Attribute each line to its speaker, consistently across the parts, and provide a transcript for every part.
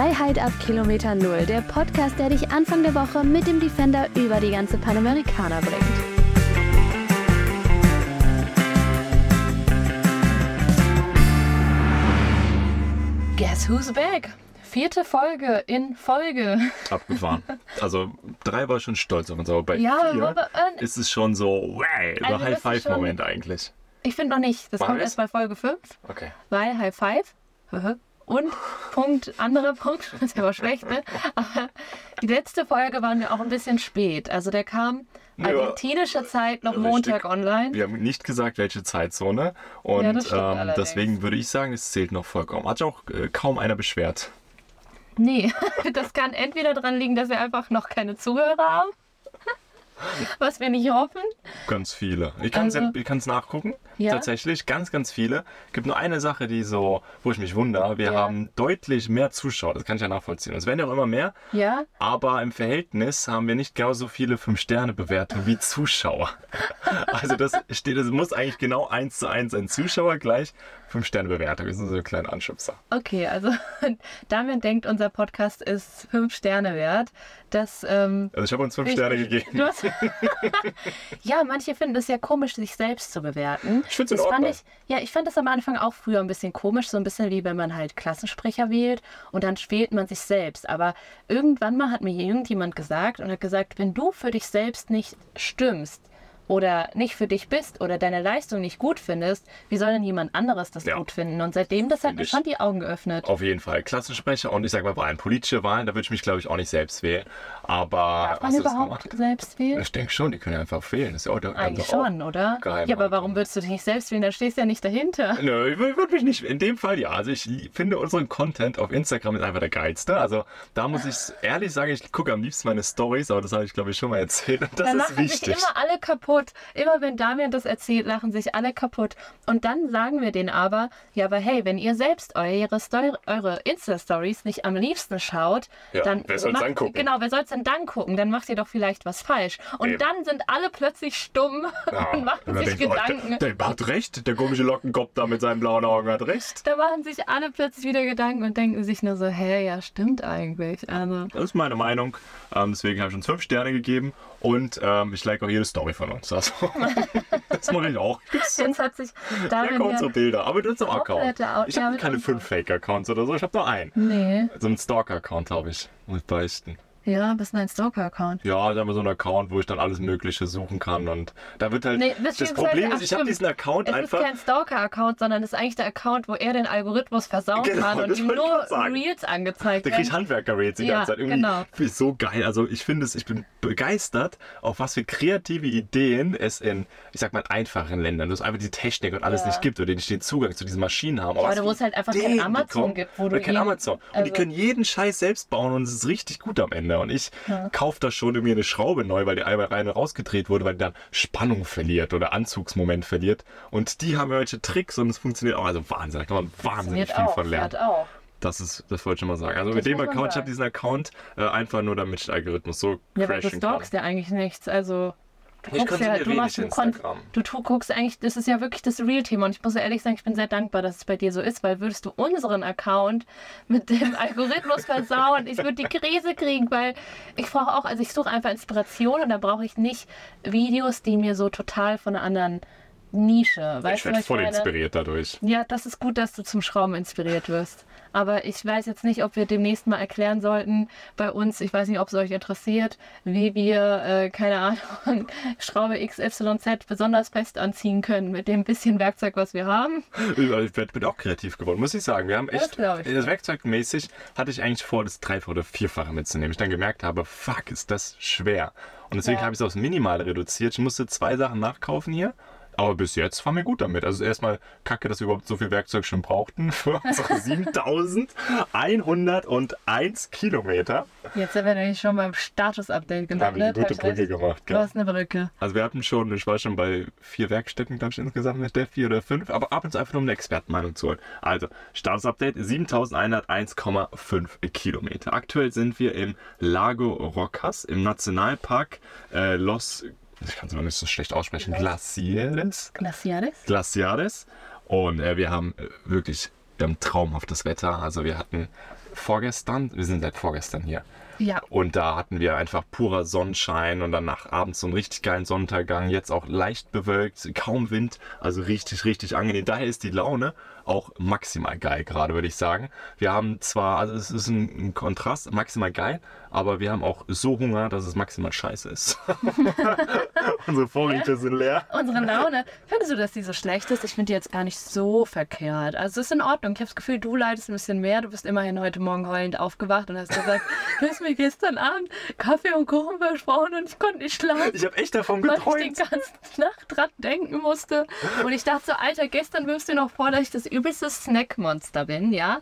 Speaker 1: Freiheit ab Kilometer Null, der Podcast, der dich Anfang der Woche mit dem Defender über die ganze Panamericana bringt.
Speaker 2: Guess who's back? Vierte Folge in Folge.
Speaker 3: Abgefahren. Also drei war schon stolz auf uns, aber bei
Speaker 2: Ja,
Speaker 3: vier
Speaker 2: aber, äh,
Speaker 3: ist es schon so, wow,
Speaker 2: Also
Speaker 3: High-Five-Moment eigentlich.
Speaker 2: Ich finde noch nicht. Das
Speaker 3: Was?
Speaker 2: kommt erst bei Folge 5,
Speaker 3: Okay.
Speaker 2: weil High Five. Und Punkt, anderer Punkt, das ist aber schlecht, ne? Aber die letzte Folge war mir auch ein bisschen spät. Also der kam
Speaker 3: Ja.
Speaker 2: argentinische Zeit noch
Speaker 3: Richtig.
Speaker 2: Montag online.
Speaker 3: Wir haben nicht gesagt, welche Zeitzone. Und
Speaker 2: Ja,
Speaker 3: ähm, deswegen würde ich sagen, es zählt noch vollkommen. Hat sich auch äh, kaum einer beschwert.
Speaker 2: Nee, das kann entweder daran liegen, dass wir einfach noch keine Zuhörer haben. Was wir nicht hoffen.
Speaker 3: Ganz viele. Ich kann es
Speaker 2: Also-
Speaker 3: kann's nachgucken.
Speaker 2: Ja?
Speaker 3: Tatsächlich, ganz, ganz viele. gibt nur eine Sache, die so, wo ich mich wundere. Wir
Speaker 2: Ja.
Speaker 3: haben deutlich mehr Zuschauer. Das kann ich ja nachvollziehen. Es werden ja auch immer mehr.
Speaker 2: Ja,
Speaker 3: Aber im Verhältnis haben wir nicht genauso viele 5-Sterne-Bewertungen wie Zuschauer. Also das steht, es muss eigentlich genau eins zu eins ein Zuschauer gleich 5-Sterne-Bewertung. Das ist so ein kleiner Anschubser.
Speaker 2: okay. Also Damian denkt, unser Podcast ist fünf Sterne wert. Das, ähm,
Speaker 3: Also ich habe uns 5
Speaker 2: Ich-
Speaker 3: Sterne gegeben.
Speaker 2: Hast ja, manche finden es ja komisch, sich selbst zu bewerten.
Speaker 3: Ich find's in
Speaker 2: das fand ich, Ja, ich fand das am Anfang auch früher ein bisschen komisch, so ein bisschen wie wenn man halt Klassensprecher wählt und dann wählt man sich selbst. Aber irgendwann mal hat mir irgendjemand gesagt und hat gesagt, wenn du für dich selbst nicht stimmst, oder nicht für dich bist oder deine Leistung nicht gut findest, wie soll denn jemand anderes das
Speaker 3: Ja.
Speaker 2: gut finden? Und seitdem, das hat mir schon die Augen geöffnet.
Speaker 3: Auf jeden Fall. Klassensprecher und ich sag mal, bei allen politische Wahlen, da würde ich mich, glaube ich, auch nicht selbst wählen. Aber
Speaker 2: Darf man überhaupt selbst wählen?
Speaker 3: Ich denke schon, die können ja einfach wählen. Das ist ja auch
Speaker 2: Eigentlich
Speaker 3: also auch-
Speaker 2: schon, oder?
Speaker 3: geheim
Speaker 2: ja, aber warum würdest du dich nicht selbst wählen? Da stehst du ja nicht dahinter.
Speaker 3: Nö, ich wür- würde mich nicht. In dem Fall ja. Also ich finde unseren Content auf Instagram ist einfach der geilste. Also da muss ich ehrlich sagen, ich gucke am liebsten meine Stories, aber das habe ich glaube ich schon mal erzählt. Und das
Speaker 2: da
Speaker 3: ist
Speaker 2: lachen
Speaker 3: wichtig.
Speaker 2: sich immer alle kaputt. Immer wenn Damian das erzählt, lachen sich alle kaputt. Und dann sagen wir denen aber, ja, aber hey, wenn ihr selbst eure, Story, eure Insta-Stories nicht am liebsten schaut,
Speaker 3: Ja,
Speaker 2: dann
Speaker 3: wer soll's
Speaker 2: macht-
Speaker 3: dann gucken?
Speaker 2: Genau, wer soll es denn dann gucken? Dann macht ihr doch vielleicht was falsch. Und
Speaker 3: Eben.
Speaker 2: dann sind alle plötzlich stumm
Speaker 3: Ja,
Speaker 2: und machen sich
Speaker 3: denkt, oh,
Speaker 2: Gedanken.
Speaker 3: der, der hat recht, der komische Lockenkopf da mit seinen blauen Augen hat recht.
Speaker 2: da machen sich alle plötzlich wieder Gedanken und denken sich nur so, hä, ja, stimmt eigentlich. Also,
Speaker 3: Das ist meine Meinung. Ähm, deswegen habe ich uns fünf Sterne gegeben und ähm, ich like auch jede Story von uns. Also, das mache ich auch.
Speaker 2: Jetzt hat sich
Speaker 3: kaum
Speaker 2: ja,
Speaker 3: so Bilder. Aber du hast auch
Speaker 2: Komplette
Speaker 3: Account. Ich habe keine fünf Fake-Accounts oder so. Ich habe nur einen.
Speaker 2: Nee.
Speaker 3: So einen Stalker-Account habe ich. Muss ich beichten.
Speaker 2: Ja, bist du ein Stalker-Account?
Speaker 3: Ja, da haben wir so einen Account, wo ich dann alles Mögliche suchen kann. Und da wird halt.
Speaker 2: Nee,
Speaker 3: das
Speaker 2: beziehungsweise-
Speaker 3: Problem ist, ich habe diesen Account
Speaker 2: Es
Speaker 3: einfach.
Speaker 2: ist kein Stalker-Account, sondern es ist eigentlich der Account, wo er den Algorithmus versauen
Speaker 3: Genau,
Speaker 2: kann und
Speaker 3: das
Speaker 2: ihm
Speaker 3: ich
Speaker 2: nur. Reels angezeigt
Speaker 3: Da krieg ich
Speaker 2: werden.
Speaker 3: Handwerker-Rates die
Speaker 2: Ja,
Speaker 3: ganze Zeit. Irgendwie
Speaker 2: genau.
Speaker 3: finde ich so geil. Also ich finde es, ich bin begeistert, auf was für kreative Ideen es in, ich sag mal, einfachen Ländern, wo es einfach die Technik und alles
Speaker 2: Ja.
Speaker 3: nicht gibt oder die nicht den Zugang zu diesen Maschinen haben. Aber
Speaker 2: wo es halt einfach kein
Speaker 3: die
Speaker 2: Amazon
Speaker 3: kommen.
Speaker 2: gibt, wo du
Speaker 3: kein Amazon. Und die
Speaker 2: also-
Speaker 3: können jeden Scheiß selbst bauen und es ist richtig gut am Ende. Und ich kaufe da schon irgendwie eine Schraube neu, weil die einmal rein und rausgedreht wurde, weil die dann Spannung verliert oder Anzugsmoment verliert. Und die haben welche Tricks und es funktioniert auch. Also Wahnsinn, da kann man wahnsinnig viel
Speaker 2: auch,
Speaker 3: von lernen.
Speaker 2: auch.
Speaker 3: Das ist, das wollte ich schon mal sagen. Also
Speaker 2: Das
Speaker 3: mit dem Account, ich habe diesen Account äh, einfach nur, damit ich Algorithmus so
Speaker 2: Ja, aber du
Speaker 3: crashen
Speaker 2: stalkst ja eigentlich nichts. Also, du
Speaker 3: Ich
Speaker 2: guckst ja, du machst
Speaker 3: Instagram.
Speaker 2: du tu- guckst eigentlich, das ist ja wirklich das Real-Thema. Und ich muss ja ehrlich sagen, ich bin sehr dankbar, dass es bei dir so ist, weil würdest du unseren Account mit dem Algorithmus versauen, ich würde die Krise kriegen, weil ich brauche auch, also ich suche einfach Inspiration und da brauche ich nicht Videos, die mir so total von einer anderen Nische, weißt
Speaker 3: Ich
Speaker 2: du,
Speaker 3: werde voll
Speaker 2: meine?
Speaker 3: inspiriert dadurch.
Speaker 2: Ja, das ist gut, dass du zum Schrauben inspiriert wirst. Aber ich weiß jetzt nicht, ob wir demnächst mal erklären sollten bei uns, ich weiß nicht, ob es euch interessiert, wie wir, äh, keine Ahnung, Schraube XYZ besonders fest anziehen können mit dem bisschen Werkzeug, was wir haben.
Speaker 3: Ich bin auch kreativ geworden, muss ich sagen. Wir haben
Speaker 2: Das
Speaker 3: echt,
Speaker 2: ich.
Speaker 3: das Werkzeugmäßig hatte ich eigentlich vor, das Dreifache oder Vierfache mitzunehmen. Ich dann gemerkt habe, fuck, ist das schwer. Und deswegen
Speaker 2: Ja.
Speaker 3: habe ich es aufs Minimale reduziert. Ich musste zwei Sachen nachkaufen hier. Aber bis jetzt fahren wir gut damit. Also erstmal kacke, dass wir überhaupt so viel Werkzeug schon brauchten für unsere 7101 Kilometer.
Speaker 2: Jetzt sind wir nämlich schon beim Status-Update
Speaker 3: Da haben wir eine
Speaker 2: gelandet.
Speaker 3: gute Brücke gemacht.
Speaker 2: Du hast eine Brücke.
Speaker 3: Also wir hatten schon, ich war schon bei vier Werkstätten, glaube ich, insgesamt mit der vier oder fünf, aber ab und zu einfach nur um eine Expertenmeinung zu holen. Also, Status-Update 7101,5 Kilometer. Aktuell sind wir im Lago Rocas, im Nationalpark äh, Los, ich kann es mal nicht so schlecht aussprechen, Glaciares.
Speaker 2: Glaciares?
Speaker 3: Glaciares. Und äh, wir haben äh, wirklich wir haben traumhaftes Wetter. Also wir hatten vorgestern, wir sind seit vorgestern hier.
Speaker 2: Ja.
Speaker 3: Und da hatten wir einfach purer Sonnenschein und dann nach abends so einen richtig geilen Sonnenuntergang. Jetzt auch leicht bewölkt, kaum Wind, also richtig, richtig angenehm. Daher ist die Laune auch maximal geil gerade, würde ich sagen. Wir haben zwar, also es ist ein, ein Kontrast, maximal geil, aber wir haben auch so Hunger, dass es maximal scheiße ist. Unsere Vorräte sind leer.
Speaker 2: Unsere Laune. Findest du, dass die so schlecht ist? Ich finde die jetzt gar nicht so verkehrt. Also es ist in Ordnung. Ich habe das Gefühl, du leidest ein bisschen mehr. Du bist immerhin heute Morgen heulend aufgewacht und hast gesagt, du hast mir gestern Abend Kaffee und Kuchen versprochen und ich konnte nicht schlafen.
Speaker 3: Ich habe echt davon
Speaker 2: weil ich die
Speaker 3: geträumt.
Speaker 2: ganze Nacht dran denken musste. Und ich dachte so, Alter, gestern wirfst du noch vor, dass ich das übelste Snackmonster bin, ja?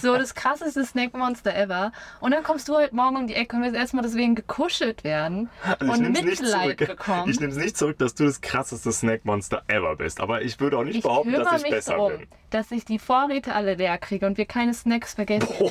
Speaker 2: So das krasseste Snackmonster ever. Und dann kommst du heute Morgen um die Ecke und willst erstmal deswegen gekuschelt werden
Speaker 3: Also
Speaker 2: und Mitleid bekommen.
Speaker 3: Ich nehme es nicht zurück, dass du das krasseste Snackmonster ever bist. Aber ich würde auch nicht
Speaker 2: Ich
Speaker 3: behaupten, dass ich besser
Speaker 2: darum,
Speaker 3: bin.
Speaker 2: Dass ich die Vorräte alle leer kriege und wir keine Snacks vergessen.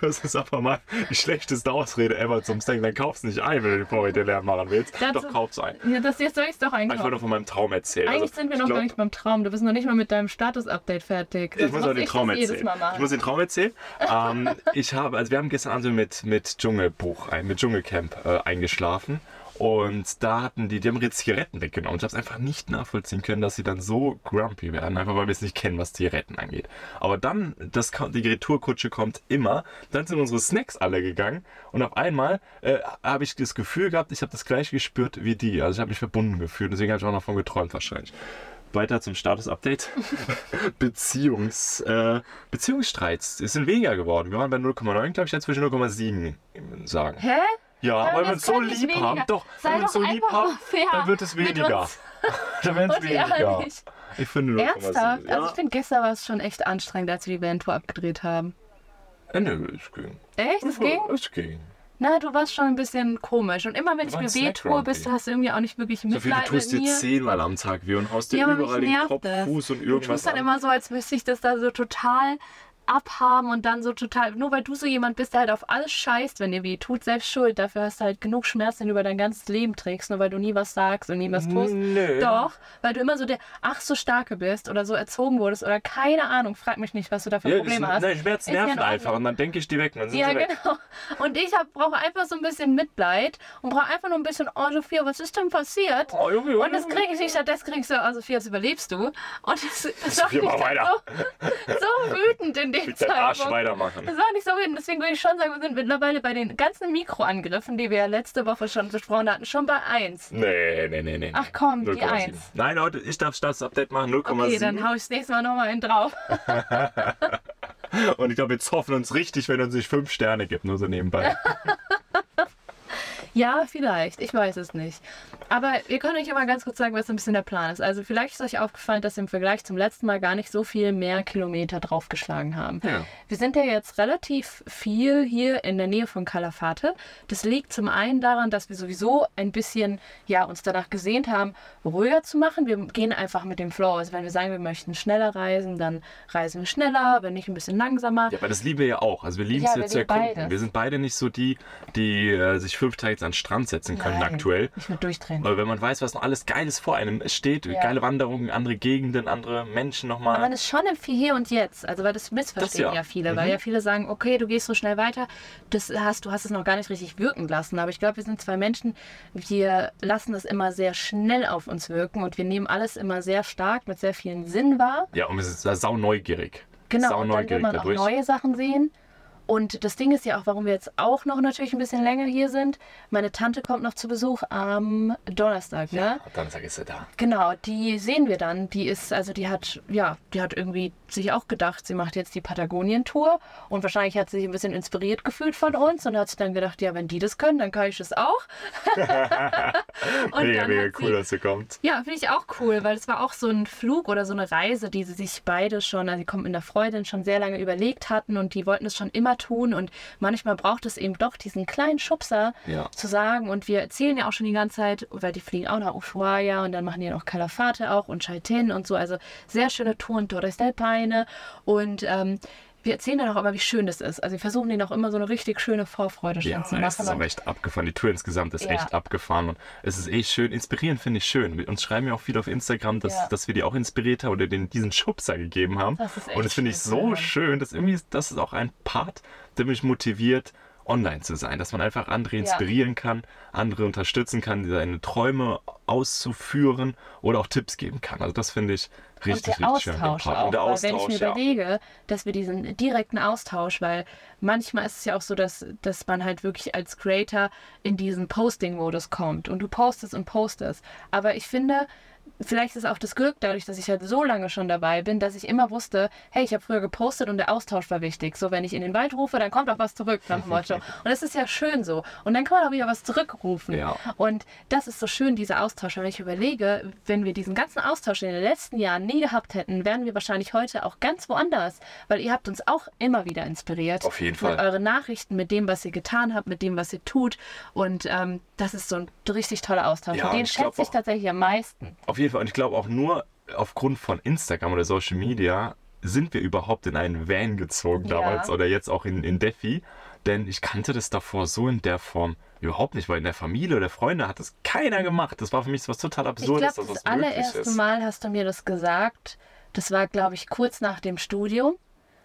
Speaker 3: Das ist aber mal die schlechteste Ausrede ever zum Snack. Dann kaufst du nicht ein, wenn du die Vorräte leer machen willst.
Speaker 2: Dazu-
Speaker 3: Doch, kauf's ein.
Speaker 2: Ja, das jetzt soll ich es doch
Speaker 3: Ich wollte
Speaker 2: einkaufen.
Speaker 3: noch von meinem Traum erzählen.
Speaker 2: Eigentlich
Speaker 3: Also,
Speaker 2: sind wir
Speaker 3: ich
Speaker 2: noch
Speaker 3: glaub-
Speaker 2: gar nicht beim Traum. Du bist noch nicht mal mit deinem Status-Update fertig.
Speaker 3: Ich muss auch den
Speaker 2: das
Speaker 3: Traum
Speaker 2: jedes
Speaker 3: erzählen.
Speaker 2: Mal machen.
Speaker 3: Ich muss den Traum erzählen. ähm, ich habe, also wir haben gestern Abend so mit, mit Dschungelbuch, mit Dschungelcamp äh, eingeschlafen. Und da hatten die, die haben ihre Zigaretten weggenommen. Ich habe es einfach nicht nachvollziehen können, dass sie dann so grumpy werden, einfach weil wir es nicht kennen, was Zigaretten angeht. Aber dann, das, kommt- die Retourkutsche kommt immer. Dann sind unsere Snacks alle gegangen und auf einmal äh, habe ich das Gefühl gehabt, ich habe das gleiche gespürt wie die. Also ich habe mich verbunden gefühlt. Deswegen habe ich auch noch davon geträumt wahrscheinlich. Weiter zum Status-Update. Beziehungs, äh, Beziehungsstreits es sind weniger geworden. Wir waren bei 0,9, glaube ich, jetzt zwischen 0,7 sagen.
Speaker 2: Hä?
Speaker 3: Ja,
Speaker 2: Aber
Speaker 3: weil wir
Speaker 2: das
Speaker 3: uns so lieb
Speaker 2: weniger.
Speaker 3: haben. Doch,
Speaker 2: Sei
Speaker 3: wenn wir uns so lieb haben, dann wird es weniger. dann wird es weniger.
Speaker 2: ehrlich.
Speaker 3: Ich finde 0,7.
Speaker 2: Ernsthaft?
Speaker 3: Ja.
Speaker 2: Also ich finde, gestern war es schon echt anstrengend, als wir die Van-Tour abgedreht haben.
Speaker 3: äh, nö, es ging.
Speaker 2: Echt? Das ging?
Speaker 3: Es ging.
Speaker 2: Na, du warst schon ein bisschen komisch. Und immer wenn ich
Speaker 3: war
Speaker 2: mir weh tue, bist du hast du irgendwie auch nicht wirklich
Speaker 3: So viel, du
Speaker 2: Mitleid
Speaker 3: tust
Speaker 2: mit
Speaker 3: dir zehnmal am Tag weh und haust dir
Speaker 2: Ja, aber
Speaker 3: überall
Speaker 2: mich
Speaker 3: den
Speaker 2: nervt
Speaker 3: Kopf,
Speaker 2: das.
Speaker 3: Fuß und
Speaker 2: Du
Speaker 3: irgendwas
Speaker 2: tust dann
Speaker 3: an.
Speaker 2: immer so, als müsste ich das da so total abhaben und dann so total, nur weil du so jemand bist, der halt auf alles scheißt, wenn dir weh tut, selbst schuld. Dafür hast du halt genug Schmerzen, den du über dein ganzes Leben trägst, nur weil du nie was sagst und nie was tust.
Speaker 3: Nö.
Speaker 2: Doch, weil du immer so der ach so starke bist oder so erzogen wurdest oder keine Ahnung, frag mich nicht, was du da für
Speaker 3: Ja,
Speaker 2: Probleme
Speaker 3: das,
Speaker 2: hast.
Speaker 3: nein,
Speaker 2: Ist ja in
Speaker 3: nerven einfach und dann denke ich die weg dann sind
Speaker 2: Ja,
Speaker 3: weg.
Speaker 2: genau. Und ich brauche einfach so ein bisschen Mitleid und brauche einfach nur ein bisschen, oh Sophia, was ist denn passiert?
Speaker 3: Oh, Junge,
Speaker 2: Und das kriege ich nicht, stattdessen kriegst du, oh Sophia, das überlebst du. Und das, das
Speaker 3: Sophia, mach weiter.
Speaker 2: so, so wütend in dem
Speaker 3: Mit deinem Arsch
Speaker 2: Zeitpunkt.
Speaker 3: weitermachen.
Speaker 2: Das war nicht so wütend, deswegen würde ich schon sagen, wir sind mittlerweile bei den ganzen Mikroangriffen, die wir ja letzte Woche schon besprochen hatten, schon bei 1.
Speaker 3: Nee, nee, nee, nee.
Speaker 2: Ach komm, die
Speaker 3: 0,7.
Speaker 2: 1.
Speaker 3: Nein, Leute, ich darf Status-Update machen, 0,7.
Speaker 2: Okay, dann hau ich das nächste Mal nochmal einen drauf.
Speaker 3: Und ich glaube, jetzt hoffen uns richtig, wenn uns nicht fünf Sterne gibt, nur so nebenbei.
Speaker 2: Ja, vielleicht. Ich weiß es nicht. Aber wir können euch ja mal ganz kurz sagen, was ein bisschen der Plan ist. Also vielleicht ist euch aufgefallen, dass wir im Vergleich zum letzten Mal gar nicht so viel mehr Kilometer draufgeschlagen haben.
Speaker 3: Ja.
Speaker 2: Wir sind ja jetzt relativ viel hier in der Nähe von Calafate. Das liegt zum einen daran, dass wir sowieso ein bisschen ja, uns danach gesehnt haben, ruhiger zu machen. Wir gehen einfach mit dem Flow. Also wenn wir sagen, wir möchten schneller reisen, dann reisen wir schneller, wenn nicht ein bisschen langsamer.
Speaker 3: Ja, aber das lieben wir ja auch. Also wir lieben
Speaker 2: Ja,
Speaker 3: es
Speaker 2: wir
Speaker 3: jetzt zu erkunden.
Speaker 2: beides.
Speaker 3: Wir sind beide nicht so die, die äh, sich fünf Tage jetzt an den Strand setzen können
Speaker 2: Nein,
Speaker 3: aktuell.
Speaker 2: Ich würde durchdrehen.
Speaker 3: Weil wenn man weiß, was noch alles Geiles vor einem steht,
Speaker 2: Ja.
Speaker 3: geile Wanderungen, andere Gegenden, andere Menschen
Speaker 2: Aber man
Speaker 3: nochmal.
Speaker 2: ist schon im Hier und Jetzt. Also weil das missverstehen
Speaker 3: Das
Speaker 2: ja.
Speaker 3: ja.
Speaker 2: viele,
Speaker 3: Mhm.
Speaker 2: weil ja viele sagen, okay, du gehst so schnell weiter. Das hast, du hast es noch gar nicht richtig wirken lassen. Aber ich glaube, wir sind zwei Menschen, wir lassen das immer sehr schnell auf uns wirken und wir nehmen alles immer sehr stark mit sehr vielen Sinn wahr.
Speaker 3: Ja, und wir sind sau neugierig.
Speaker 2: Genau,
Speaker 3: Sau
Speaker 2: und dann will
Speaker 3: neugierig
Speaker 2: man auch
Speaker 3: dadurch.
Speaker 2: neue Sachen sehen. Und das Ding ist ja auch, warum wir jetzt auch noch natürlich ein bisschen länger hier sind. Meine Tante kommt noch zu Besuch am Donnerstag, ne?
Speaker 3: Ja, Donnerstag ist er da.
Speaker 2: Genau, die sehen wir dann. Die ist, also die hat, ja, die hat irgendwie sich auch gedacht, sie macht jetzt die Patagonien-Tour und wahrscheinlich hat sie sich ein bisschen inspiriert gefühlt von uns und hat sich dann gedacht, ja, wenn die das können, dann kann ich das auch. und
Speaker 3: Mega, mega cool,
Speaker 2: sie,
Speaker 3: dass ihr kommt.
Speaker 2: ja, finde ich auch cool, weil es war auch so ein Flug oder so eine Reise, die sie sich beide schon, also sie kommen in der Freundin schon sehr lange überlegt hatten und die wollten es schon immer tun und manchmal braucht es eben doch diesen kleinen Schubser
Speaker 3: Ja.
Speaker 2: zu sagen und wir erzählen ja auch schon die ganze Zeit, weil die fliegen auch nach Ushuaia und dann machen die noch Calafate auch und Chaiten und so, also sehr schöne Touren, Torres del Paine und ähm, wir erzählen dann auch immer, wie schön das ist. Also wir versuchen denen auch immer so eine richtig schöne Vorfreude schon
Speaker 3: Ja,
Speaker 2: zu
Speaker 3: es
Speaker 2: machen.
Speaker 3: ist auch echt abgefahren. Die Tour insgesamt ist
Speaker 2: Ja.
Speaker 3: echt abgefahren. Und es ist echt schön. Inspirierend finde ich schön. Uns schreiben ja auch viele auf Instagram, dass,
Speaker 2: Ja.
Speaker 3: dass wir die auch inspiriert haben oder denen diesen Schubser gegeben haben.
Speaker 2: Das ist echt
Speaker 3: Und das finde ich so schön. Dass irgendwie, das ist auch ein Part, der mich motiviert, online zu sein. Dass man einfach andere
Speaker 2: Ja.
Speaker 3: inspirieren kann, andere unterstützen kann, seine Träume auszuführen oder auch Tipps geben kann. Also das finde ich richtig,
Speaker 2: und der
Speaker 3: richtig schön.
Speaker 2: Austausch
Speaker 3: Part.
Speaker 2: auch.
Speaker 3: Und der
Speaker 2: weil
Speaker 3: Austausch,
Speaker 2: wenn ich mir
Speaker 3: ja.
Speaker 2: überlege, dass wir diesen direkten Austausch, weil manchmal ist es ja auch so, dass, dass man halt wirklich als Creator in diesen Posting-Modus kommt und du postest und postest. Aber ich finde, vielleicht ist auch das Glück dadurch, dass ich halt so lange schon dabei bin, dass ich immer wusste, hey, ich habe früher gepostet und der Austausch war wichtig. So, wenn ich in den Wald rufe, dann kommt auch was zurück nach dem Motto. Und das ist ja schön so. Und dann kann man auch wieder was zurückrufen.
Speaker 3: Ja.
Speaker 2: Und das ist so schön, dieser Austausch. Wenn ich überlege, wenn wir diesen ganzen Austausch in den letzten Jahren nie gehabt hätten, wären wir wahrscheinlich heute auch ganz woanders. Weil ihr habt uns auch immer wieder inspiriert.
Speaker 3: Auf jeden Fall.
Speaker 2: Mit euren Nachrichten, mit dem, was ihr getan habt, mit dem, was ihr tut. Und ähm, das ist so ein richtig toller Austausch.
Speaker 3: Ja,
Speaker 2: und den
Speaker 3: und
Speaker 2: schätze ich tatsächlich am meisten.
Speaker 3: Auf jeden Fall. Und ich glaube auch nur aufgrund von Instagram oder Social Media sind wir überhaupt in einen Van gezogen
Speaker 2: Ja.
Speaker 3: damals oder jetzt auch in, in Defi. Denn ich kannte das davor so in der Form überhaupt nicht, weil in der Familie oder Freunde hat das keiner gemacht. Das war für mich was total
Speaker 2: Ich
Speaker 3: Absurdes,
Speaker 2: glaube,
Speaker 3: dass
Speaker 2: das allererste
Speaker 3: ist.
Speaker 2: Mal hast du mir das gesagt. Das war, glaube ich, kurz nach dem Studium.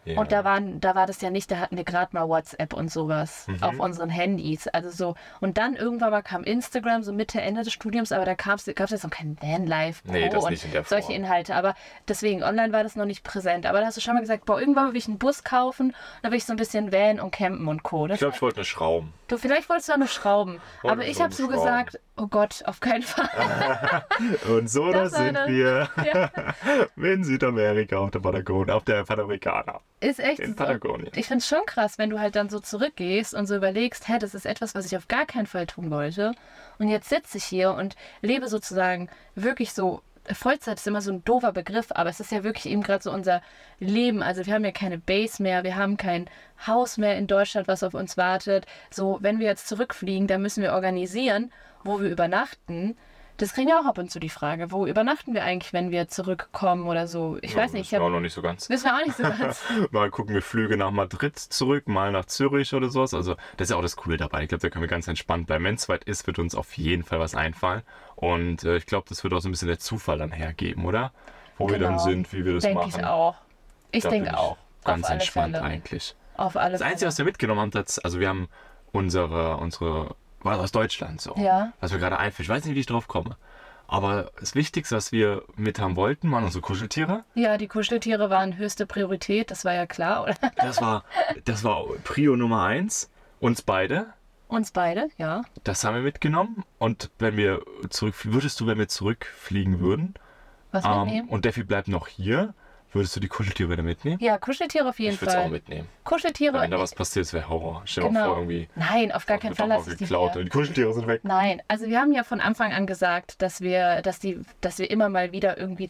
Speaker 3: Ja.
Speaker 2: Und da, waren, da war das ja nicht, da hatten wir gerade mal WhatsApp und sowas
Speaker 3: Mhm.
Speaker 2: auf unseren Handys. Also so. Und dann irgendwann mal kam Instagram, so Mitte, Ende des Studiums, aber da gab es jetzt noch kein Vanlife Pro
Speaker 3: Nee,
Speaker 2: und
Speaker 3: nicht in
Speaker 2: solche. Inhalte. Aber deswegen, online war das noch nicht präsent. Aber da hast du schon mal gesagt, boah, irgendwann will ich einen Bus kaufen, da will ich so ein bisschen Van und campen und Co. Das
Speaker 3: ich glaube, ich wollte eine Schrauben.
Speaker 2: du, vielleicht wolltest du auch eine Schrauben.
Speaker 3: Wollte
Speaker 2: aber ich habe so gesagt, oh Gott, auf keinen Fall.
Speaker 3: Und so da
Speaker 2: Das
Speaker 3: sind
Speaker 2: das.
Speaker 3: wir
Speaker 2: ja,
Speaker 3: in Südamerika auf der Patagonia, auf der Panamericana.
Speaker 2: Ist echt
Speaker 3: In
Speaker 2: so.
Speaker 3: Patagonien.
Speaker 2: Ich finde es schon krass, wenn du halt dann so zurückgehst und so überlegst, hä, das ist etwas, was ich auf gar keinen Fall tun wollte. Und jetzt sitze ich hier und lebe sozusagen wirklich so. Vollzeit ist immer so ein doofer Begriff, aber es ist ja wirklich eben gerade so unser Leben. Also wir haben ja keine Base mehr, wir haben kein Haus mehr in Deutschland, was auf uns wartet. So, wenn wir jetzt zurückfliegen, dann müssen wir organisieren, wo wir übernachten. Das kriegen wir auch ab und zu die Frage, wo übernachten wir eigentlich, wenn wir zurückkommen oder so. Ich weiß nicht, ich
Speaker 3: Das war auch noch nicht so ganz.
Speaker 2: wissen wir auch nicht so ganz.
Speaker 3: Mal gucken wir Flüge nach Madrid zurück, mal nach Zürich oder sowas. Also das ist ja auch das Coole dabei. Ich glaube, da können wir ganz entspannt bleiben. Wenn es weit ist, wird uns auf jeden Fall was einfallen. Und äh, ich glaube, das wird auch so ein bisschen der Zufall dann hergeben, oder? Wo wir dann
Speaker 2: Genau.
Speaker 3: sind, wie wir das
Speaker 2: Denke
Speaker 3: machen.
Speaker 2: ich auch. Ich denke auch.
Speaker 3: Ganz entspannt
Speaker 2: Fälle.
Speaker 3: eigentlich.
Speaker 2: Auf alle
Speaker 3: Das Einzige, was wir mitgenommen haben, also wir haben unsere, unsere, war aus Deutschland so.
Speaker 2: Ja.
Speaker 3: Was mir gerade einfällt. Ich weiß nicht, wie ich drauf komme. Aber das Wichtigste, was wir mit haben wollten, waren unsere Kuscheltiere.
Speaker 2: Ja, die Kuscheltiere waren höchste Priorität, das war ja klar, oder?
Speaker 3: Das war, das war Prio Nummer eins. Uns beide.
Speaker 2: Uns beide, ja.
Speaker 3: Das haben wir mitgenommen. Und wenn wir zurück, würdest du, wenn wir zurückfliegen würden,
Speaker 2: Was
Speaker 3: ähm,
Speaker 2: mitnehmen?
Speaker 3: und Defi bleibt noch hier, würdest du die Kuscheltiere wieder mitnehmen?
Speaker 2: Ja, Kuscheltiere auf jeden
Speaker 3: ich würde es auch
Speaker 2: Fall.
Speaker 3: mitnehmen.
Speaker 2: Kuscheltiere.
Speaker 3: Wenn da was passiert, das wäre Horror. Stell dir mal
Speaker 2: genau.
Speaker 3: vor, irgendwie.
Speaker 2: Nein, auf gar keinen Fall
Speaker 3: mal
Speaker 2: lasse ich die
Speaker 3: geklaut und die Kuscheltiere sind weg.
Speaker 2: Nein, also wir haben ja von Anfang an gesagt, dass wir, dass die, dass wir immer mal wieder irgendwie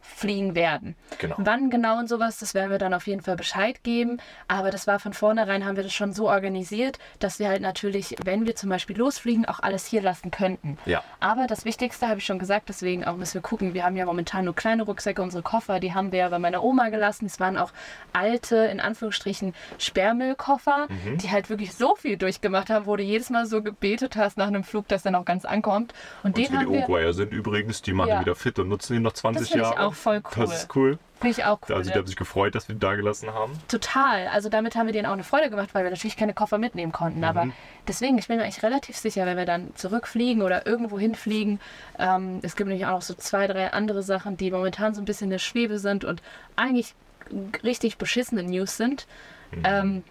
Speaker 2: zurückfliegen werden.
Speaker 3: Genau.
Speaker 2: Wann genau und sowas, das werden wir dann auf jeden Fall Bescheid geben. Aber das war von vornherein, haben wir das schon so organisiert, dass wir halt natürlich, wenn wir zum Beispiel losfliegen, auch alles hier lassen könnten.
Speaker 3: Ja.
Speaker 2: Aber das Wichtigste habe ich schon gesagt, deswegen auch müssen wir gucken. Wir haben ja momentan nur kleine Rucksäcke, unsere Koffer, die haben wir ja bei meiner Oma gelassen. Es waren auch alte, in Anführungsstrichen, Sperrmüllkoffer,
Speaker 3: Mhm.
Speaker 2: die halt wirklich so viel durchgemacht haben, wo du jedes Mal so gebetet hast nach einem Flug, dass er noch ganz ankommt. Und
Speaker 3: Und
Speaker 2: den haben
Speaker 3: die
Speaker 2: wir,
Speaker 3: Uruguayer sind übrigens, die machen
Speaker 2: Ja.
Speaker 3: wieder fit und nutzen ihn noch 20
Speaker 2: Das finde ich
Speaker 3: Jahre.
Speaker 2: Auch voll cool.
Speaker 3: Das ist cool.
Speaker 2: finde ich auch cool.
Speaker 3: Also die haben sich gefreut, dass wir die da gelassen haben.
Speaker 2: Total. Also damit haben wir denen auch eine Freude gemacht, weil wir natürlich keine Koffer mitnehmen konnten. Aber
Speaker 3: Mhm.
Speaker 2: deswegen, ich bin mir eigentlich relativ sicher, wenn wir dann zurückfliegen oder irgendwo hinfliegen. Ähm, es gibt nämlich auch noch so zwei, drei andere Sachen, die momentan so ein bisschen in der Schwebe sind und eigentlich richtig beschissene News sind.
Speaker 3: Mhm.
Speaker 2: Ähm,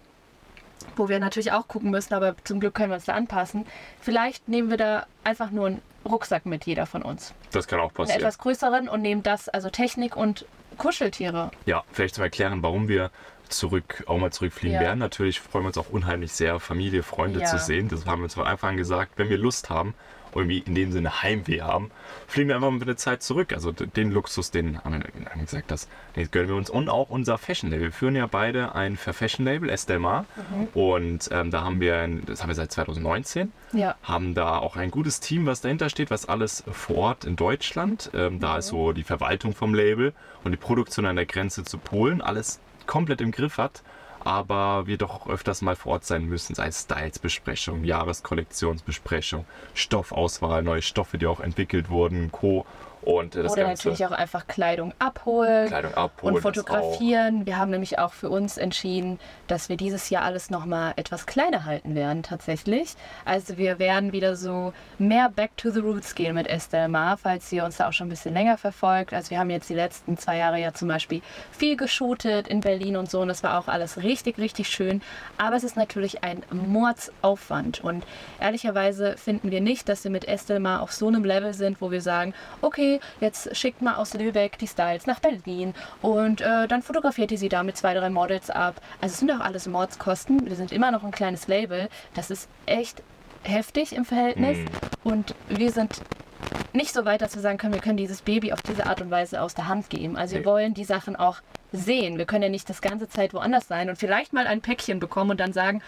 Speaker 2: wo wir natürlich auch gucken müssen, aber zum Glück können wir uns da anpassen. Vielleicht nehmen wir da einfach nur einen Rucksack mit, jeder von uns.
Speaker 3: Das kann auch
Speaker 2: Einen
Speaker 3: passieren.
Speaker 2: etwas größeren und nehmen das, also Technik und Kuscheltiere.
Speaker 3: Ja, vielleicht zum Erklären, warum wir zurück, auch mal zurückfliegen
Speaker 2: Ja.
Speaker 3: werden. Natürlich freuen wir uns auch unheimlich sehr, Familie, Freunde
Speaker 2: Ja.
Speaker 3: zu sehen. Das haben wir uns von Anfang an gesagt. Wenn wir Lust haben, irgendwie in dem Sinne Heimweh haben, fliegen wir einfach mal eine Zeit zurück. Also den Luxus, den gesagt, das, den gönnen wir uns. Und auch unser Fashion-Label. Wir führen ja beide ein Fashion-Label, Estelmar.
Speaker 2: Mhm.
Speaker 3: Und ähm, da haben wir, das haben wir seit 2019
Speaker 2: Ja.
Speaker 3: haben da auch ein gutes Team, was dahinter steht, was alles vor Ort in Deutschland. Ähm, da ist so die Verwaltung vom Label und die Produktion an der Grenze zu Polen, alles komplett im Griff hat, aber wir doch öfters mal vor Ort sein müssen, sei es Styles-Besprechung, Jahreskollektionsbesprechung, Stoffauswahl, neue Stoffe, die auch entwickelt wurden, Co. Und äh, das
Speaker 2: Oder
Speaker 3: Ganze,
Speaker 2: natürlich auch einfach Kleidung abholen.
Speaker 3: Kleidung abholen.
Speaker 2: und fotografieren. Wir haben nämlich auch für uns entschieden, dass wir dieses Jahr alles nochmal etwas kleiner halten werden, tatsächlich. Also wir werden wieder so mehr Back to the Roots gehen mit Estelle Mar, falls ihr uns da auch schon ein bisschen länger verfolgt. Also wir haben jetzt die letzten zwei Jahre ja zum Beispiel viel geshootet in Berlin und so und das war auch alles richtig, richtig schön. Aber es ist natürlich ein Mordsaufwand und ehrlicherweise finden wir nicht, dass wir mit Estelle Mar auf so einem Level sind, wo wir sagen, okay, jetzt schickt mal aus Lübeck die Styles nach Berlin und äh, dann fotografiert ihr sie da mit zwei, drei Models ab. Also es sind auch alles Mordskosten. Wir sind immer noch ein kleines Label. Das ist echt heftig im Verhältnis
Speaker 3: Mhm.
Speaker 2: und wir sind nicht so weit, dass wir sagen können, wir können dieses Baby auf diese Art und Weise aus der Hand geben. Also wir wollen die Sachen auch sehen. Wir können ja nicht das ganze Zeit woanders sein und vielleicht mal ein Päckchen bekommen und dann sagen,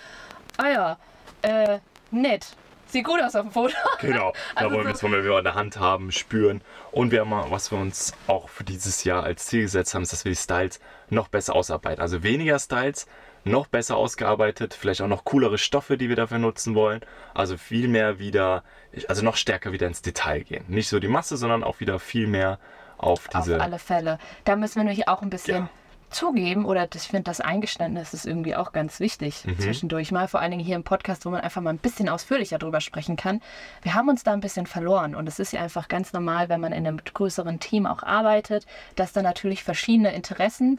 Speaker 2: ah ja, äh, nett. Sieht gut aus auf dem Foto.
Speaker 3: Genau, da
Speaker 2: Also
Speaker 3: wollen wir
Speaker 2: so-
Speaker 3: es, wollen wir in der Hand haben, spüren. Und wir haben mal, was wir uns auch für dieses Jahr als Ziel gesetzt haben, ist, dass wir die Styles noch besser ausarbeiten. Also weniger Styles, noch besser ausgearbeitet, vielleicht auch noch coolere Stoffe, die wir dafür nutzen wollen. Also viel mehr wieder, also noch stärker wieder ins Detail gehen. Nicht so die Masse, sondern auch wieder viel mehr auf diese.
Speaker 2: Auf alle Fälle. Da müssen wir nämlich auch ein bisschen
Speaker 3: Ja.
Speaker 2: Zugeben, oder ich finde, das Eingeständnis ist irgendwie auch ganz wichtig
Speaker 3: Mhm.
Speaker 2: zwischendurch mal, vor allen Dingen hier im Podcast, wo man einfach mal ein bisschen ausführlicher drüber sprechen kann. Wir haben uns da ein bisschen verloren und es ist ja einfach ganz normal, wenn man in einem größeren Team auch arbeitet, dass da natürlich verschiedene Interessen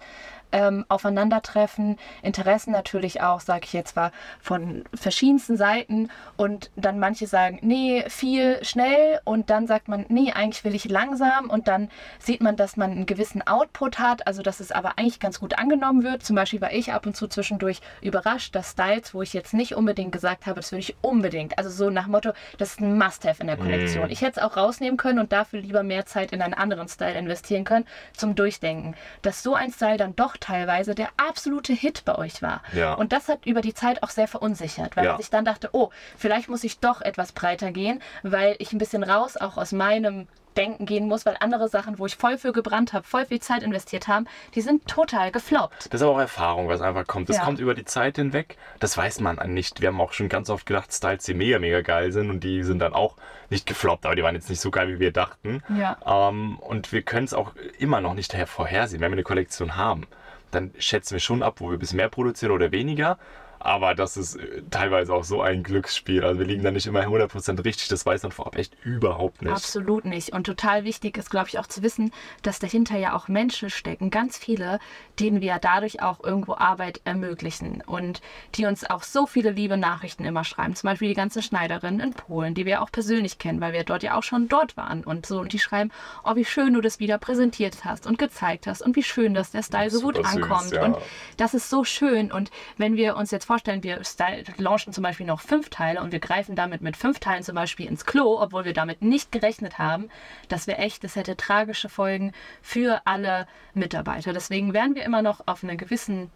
Speaker 2: ähm, aufeinandertreffen. Interessen natürlich auch, sage ich jetzt mal, von verschiedensten Seiten. Und dann manche sagen, nee, viel schnell. Und dann sagt man, nee, eigentlich will ich langsam. Und dann sieht man, dass man einen gewissen Output hat, also dass es aber eigentlich ganz gut angenommen wird. Zum Beispiel war ich ab und zu zwischendurch überrascht, dass Styles, wo ich jetzt nicht unbedingt gesagt habe, das würde ich unbedingt. Also so nach Motto, das ist ein Must-Have in der Kollektion.
Speaker 3: Mm.
Speaker 2: Ich hätte es auch rausnehmen können und dafür lieber mehr Zeit in einen anderen Style investieren können zum Durchdenken. Dass so ein Style dann doch teilweise der absolute Hit bei euch war.
Speaker 3: Ja.
Speaker 2: Und das hat über die Zeit auch sehr verunsichert, weil
Speaker 3: Ja.
Speaker 2: man sich dann dachte, oh, vielleicht muss ich doch etwas breiter gehen, weil ich ein bisschen raus auch aus meinem Denken gehen muss, weil andere Sachen, wo ich voll für gebrannt habe, voll viel Zeit investiert haben, die sind total gefloppt.
Speaker 3: Das ist aber auch Erfahrung, was einfach kommt. Das
Speaker 2: Ja.
Speaker 3: kommt über die Zeit hinweg. Das weiß man nicht. Wir haben auch schon ganz oft gedacht, Styles, die mega, mega geil sind und die sind dann auch nicht gefloppt, aber die waren jetzt nicht so geil, wie wir dachten.
Speaker 2: Ja.
Speaker 3: Ähm, und wir können es auch immer noch nicht vorhersehen. Wenn wir eine Kollektion haben, dann schätzen wir schon ab, wo wir bisschen mehr produzieren oder weniger. Aber das ist äh, teilweise auch so ein Glücksspiel. Also wir liegen da nicht immer 100% richtig. Das weiß man vorab echt überhaupt nicht.
Speaker 2: Absolut nicht. Und total wichtig ist, glaube ich, auch zu wissen, dass dahinter ja auch Menschen stecken, ganz viele, denen wir dadurch auch irgendwo Arbeit ermöglichen und die uns auch so viele liebe Nachrichten immer schreiben. Zum Beispiel die ganze Schneiderin in Polen, die wir auch persönlich kennen, weil wir dort ja auch schon dort waren und so. Und die schreiben, oh, wie schön du das wieder präsentiert hast und gezeigt hast und wie schön, dass der Style so gut
Speaker 3: süß,
Speaker 2: ankommt.
Speaker 3: ja.
Speaker 2: Und das ist so schön. Und wenn wir uns jetzt vorstellen, wir style- launchen zum Beispiel noch fünf Teile und wir greifen damit mit fünf Teilen zum Beispiel ins Klo, obwohl wir damit nicht gerechnet haben, das wäre echt, das hätte tragische Folgen für alle Mitarbeiter. Deswegen werden wir immer noch auf einer gewissen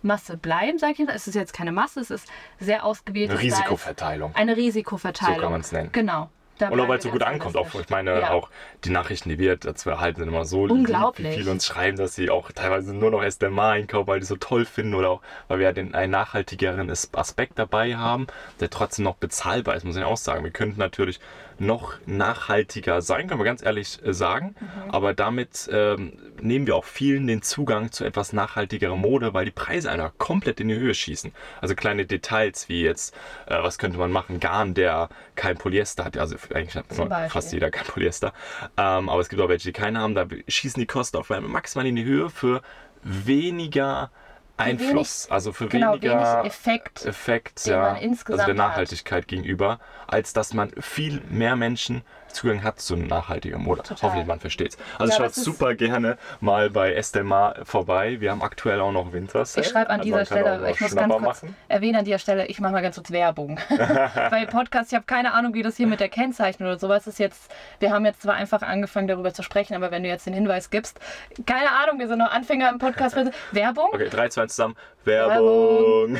Speaker 2: Masse bleiben, sage ich jetzt. Es ist jetzt keine Masse, es ist sehr ausgewählt.
Speaker 3: Eine Risikoverteilung.
Speaker 2: Eine Risikoverteilung.
Speaker 3: So kann man's nennen.
Speaker 2: Genau. Bleiben
Speaker 3: weil es so gut ankommt. Auch, ich meine,
Speaker 2: Ja.
Speaker 3: auch die Nachrichten, die wir dazu erhalten, sind immer so
Speaker 2: Unglaublich.
Speaker 3: lieb, wie viele uns schreiben, dass sie auch teilweise nur noch SDMA einkaufen, weil die so toll finden oder auch, weil wir ja den einen nachhaltigeren As- Aspekt dabei haben, der trotzdem noch bezahlbar ist, muss ich auch sagen. Wir könnten natürlich noch nachhaltiger sein, können wir ganz ehrlich äh, sagen,
Speaker 2: Mhm.
Speaker 3: aber damit ähm, nehmen wir auch vielen den Zugang zu etwas nachhaltigerer Mode, weil die Preise einer komplett in die Höhe schießen. Also kleine Details wie jetzt, äh, was könnte man machen, Garn, der kein Polyester hat, also eigentlich hat fast jeder kein Polyester. Ähm, aber es gibt auch welche, die keine haben. Da schießen die Kosten auf maximal in die Höhe für weniger Einfluss. also für
Speaker 2: Genau,
Speaker 3: weniger
Speaker 2: wenig Effekt.
Speaker 3: Effekt ja, also der
Speaker 2: hat.
Speaker 3: Nachhaltigkeit gegenüber, als dass man viel mehr Menschen Zugang hat zu nachhaltiger Mode.
Speaker 2: Total.
Speaker 3: Hoffentlich man versteht's. Also
Speaker 2: Ja,
Speaker 3: schaut super gerne mal bei Estelmar vorbei. Wir haben aktuell auch noch Winter.
Speaker 2: Ich schreibe an dieser Stelle, ich muss ganz kurz erwähnen an dieser Stelle, ich mache mal ganz kurz Werbung. Weil Podcast, ich habe keine Ahnung, wie das hier mit der Kennzeichnung oder sowas ist jetzt, wir haben jetzt zwar einfach angefangen darüber zu sprechen, aber wenn du jetzt den Hinweis gibst, keine Ahnung, wir sind noch Anfänger im Podcast. Werbung?
Speaker 3: Okay, 3, 2, 1 zusammen. Werbung.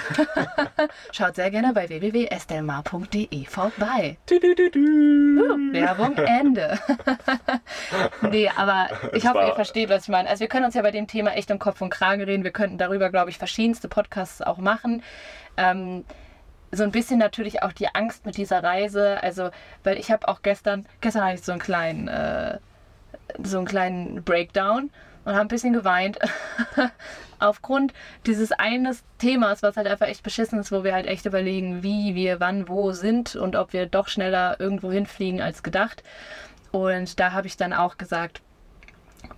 Speaker 2: Schaut sehr gerne bei www.estelmar.de vorbei.
Speaker 3: Du, du, du, du.
Speaker 2: Werbung. Ende. nee, aber ich hoffe, ihr versteht, was ich meine. Also wir können uns ja bei dem Thema echt um Kopf und Kragen reden. Wir könnten darüber, glaube ich, verschiedenste Podcasts auch machen. Ähm, so ein bisschen natürlich auch die Angst mit dieser Reise. Also, weil ich habe auch gestern, gestern hatte ich so einen kleinen, äh, so einen kleinen Breakdown und habe ein bisschen geweint. Aufgrund dieses eines Themas, was halt einfach echt beschissen ist, wo wir halt echt überlegen, wie wir wann wo sind und ob wir doch schneller irgendwo hinfliegen als gedacht. Und da habe ich dann auch gesagt,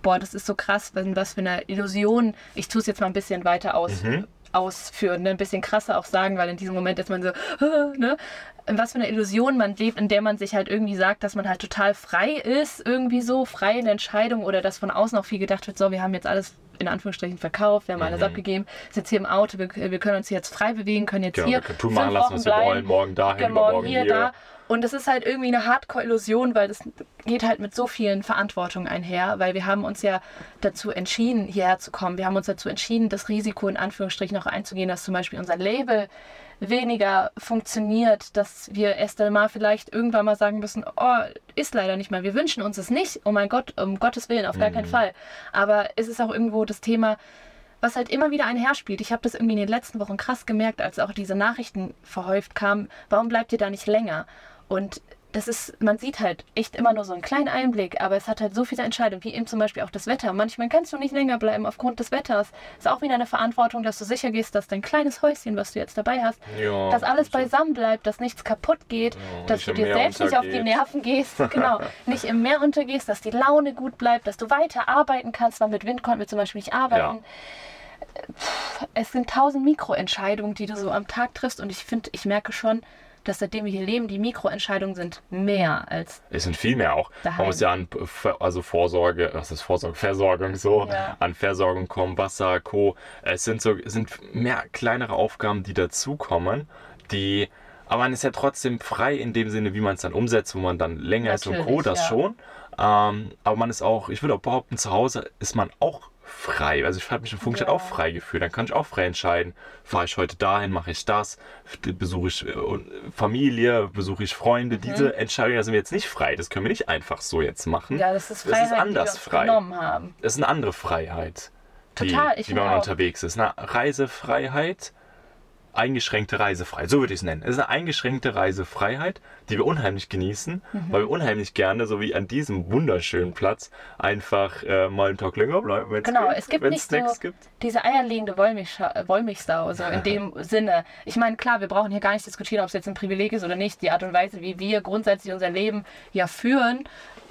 Speaker 2: boah, das ist so krass, wenn, was für eine Illusion. Ich tue es jetzt mal ein bisschen weiter aus, ausführen, ne? ein bisschen krasser auch sagen, weil in diesem Moment ist man so, ne? In was für eine Illusion man lebt, in der man sich halt irgendwie sagt, dass man halt total frei ist, irgendwie so, frei in Entscheidung oder dass von außen auch viel gedacht wird, so, wir haben jetzt alles in Anführungsstrichen verkauft, wir haben alles abgegeben, sind jetzt hier im Auto, wir, wir können uns jetzt frei bewegen, können jetzt
Speaker 3: Genau,
Speaker 2: hier
Speaker 3: wir können tun machen lassen, was wir wollen, morgen dahin,
Speaker 2: morgen hier,
Speaker 3: hier.
Speaker 2: da. Und es ist halt irgendwie eine Hardcore-Illusion, weil das geht halt mit so vielen Verantwortungen einher, weil wir haben uns ja dazu entschieden, hierher zu kommen. Wir haben uns dazu entschieden, das Risiko in Anführungsstrichen auch einzugehen, dass zum Beispiel unser Label weniger funktioniert, dass wir Estelle Mar vielleicht irgendwann mal sagen müssen, oh, ist leider nicht mehr. Wir wünschen uns es nicht. Oh mein Gott, um Gottes Willen, auf gar keinen Fall. Aber es ist auch irgendwo das Thema, was halt immer wieder einherspielt. Ich habe das irgendwie in den letzten Wochen krass gemerkt, als auch diese Nachrichten verhäuft kamen. Warum bleibt ihr da nicht länger? Und das ist, man sieht halt echt immer nur so einen kleinen Einblick, aber es hat halt so viele Entscheidungen, wie eben zum Beispiel auch das Wetter. Manchmal kannst du nicht länger bleiben aufgrund des Wetters. Ist auch wieder eine Verantwortung, dass du sicher gehst, dass dein kleines Häuschen, was du jetzt dabei hast,
Speaker 3: Ja,
Speaker 2: dass alles beisammen bleibt, dass nichts kaputt geht, dass
Speaker 3: nicht
Speaker 2: du dir selbst nicht auf die. Nerven gehst, genau, nicht im Meer untergehst, dass die Laune gut bleibt, dass du weiter arbeiten kannst, weil mit Wind konnten wir zum Beispiel nicht arbeiten es sind tausend Mikroentscheidungen, die du so am Tag triffst. Und ich finde, ich merke schon, dass seitdem wir hier leben, die Mikroentscheidungen sind mehr als
Speaker 3: Es sind viel mehr auch.
Speaker 2: Daheim.
Speaker 3: Man muss ja an also Vorsorge, was ist Vorsorge? Versorgung so,
Speaker 2: Ja.
Speaker 3: an Versorgung kommen, Wasser, Co. Es sind so, es sind mehr kleinere Aufgaben, die dazukommen, die, aber man ist ja trotzdem frei in dem Sinne, wie man es dann umsetzt, wo man dann länger ist und Co.
Speaker 2: Natürlich,
Speaker 3: Das
Speaker 2: ja.
Speaker 3: schon. Ähm, aber man ist auch, ich würde auch behaupten, zu Hause ist man auch frei. Also ich habe mich im Funkstadt
Speaker 2: Ja.
Speaker 3: auch frei gefühlt. Dann kann ich auch frei entscheiden, fahre ich heute dahin, mache ich das, besuche ich äh, Familie, besuche ich Freunde.
Speaker 2: Mhm.
Speaker 3: Diese Entscheidungen da sind wir jetzt nicht frei. Das können wir nicht einfach so jetzt machen.
Speaker 2: ja, das ist
Speaker 3: Das
Speaker 2: Freiheit,
Speaker 3: ist anders
Speaker 2: die wir
Speaker 3: frei.
Speaker 2: genommen haben.
Speaker 3: Das ist eine andere Freiheit, die,
Speaker 2: Total,
Speaker 3: die man
Speaker 2: auch.
Speaker 3: unterwegs ist. Eine Reisefreiheit, eingeschränkte Reisefreiheit, so würde ich es nennen. Es ist eine eingeschränkte Reisefreiheit, die wir unheimlich genießen,
Speaker 2: Mhm.
Speaker 3: weil wir unheimlich gerne, so wie an diesem wunderschönen Platz, einfach äh, mal einen Tag länger bleiben, wenn
Speaker 2: Genau,
Speaker 3: geht,
Speaker 2: es gibt nicht so
Speaker 3: Snacks gibt.
Speaker 2: diese eierlegende Wollmilchscha- äh, Wollmilchsau, so in dem Sinne. Ich meine, klar, wir brauchen hier gar nicht diskutieren, ob es jetzt ein Privileg ist oder nicht. Die Art und Weise, wie wir grundsätzlich unser Leben ja führen,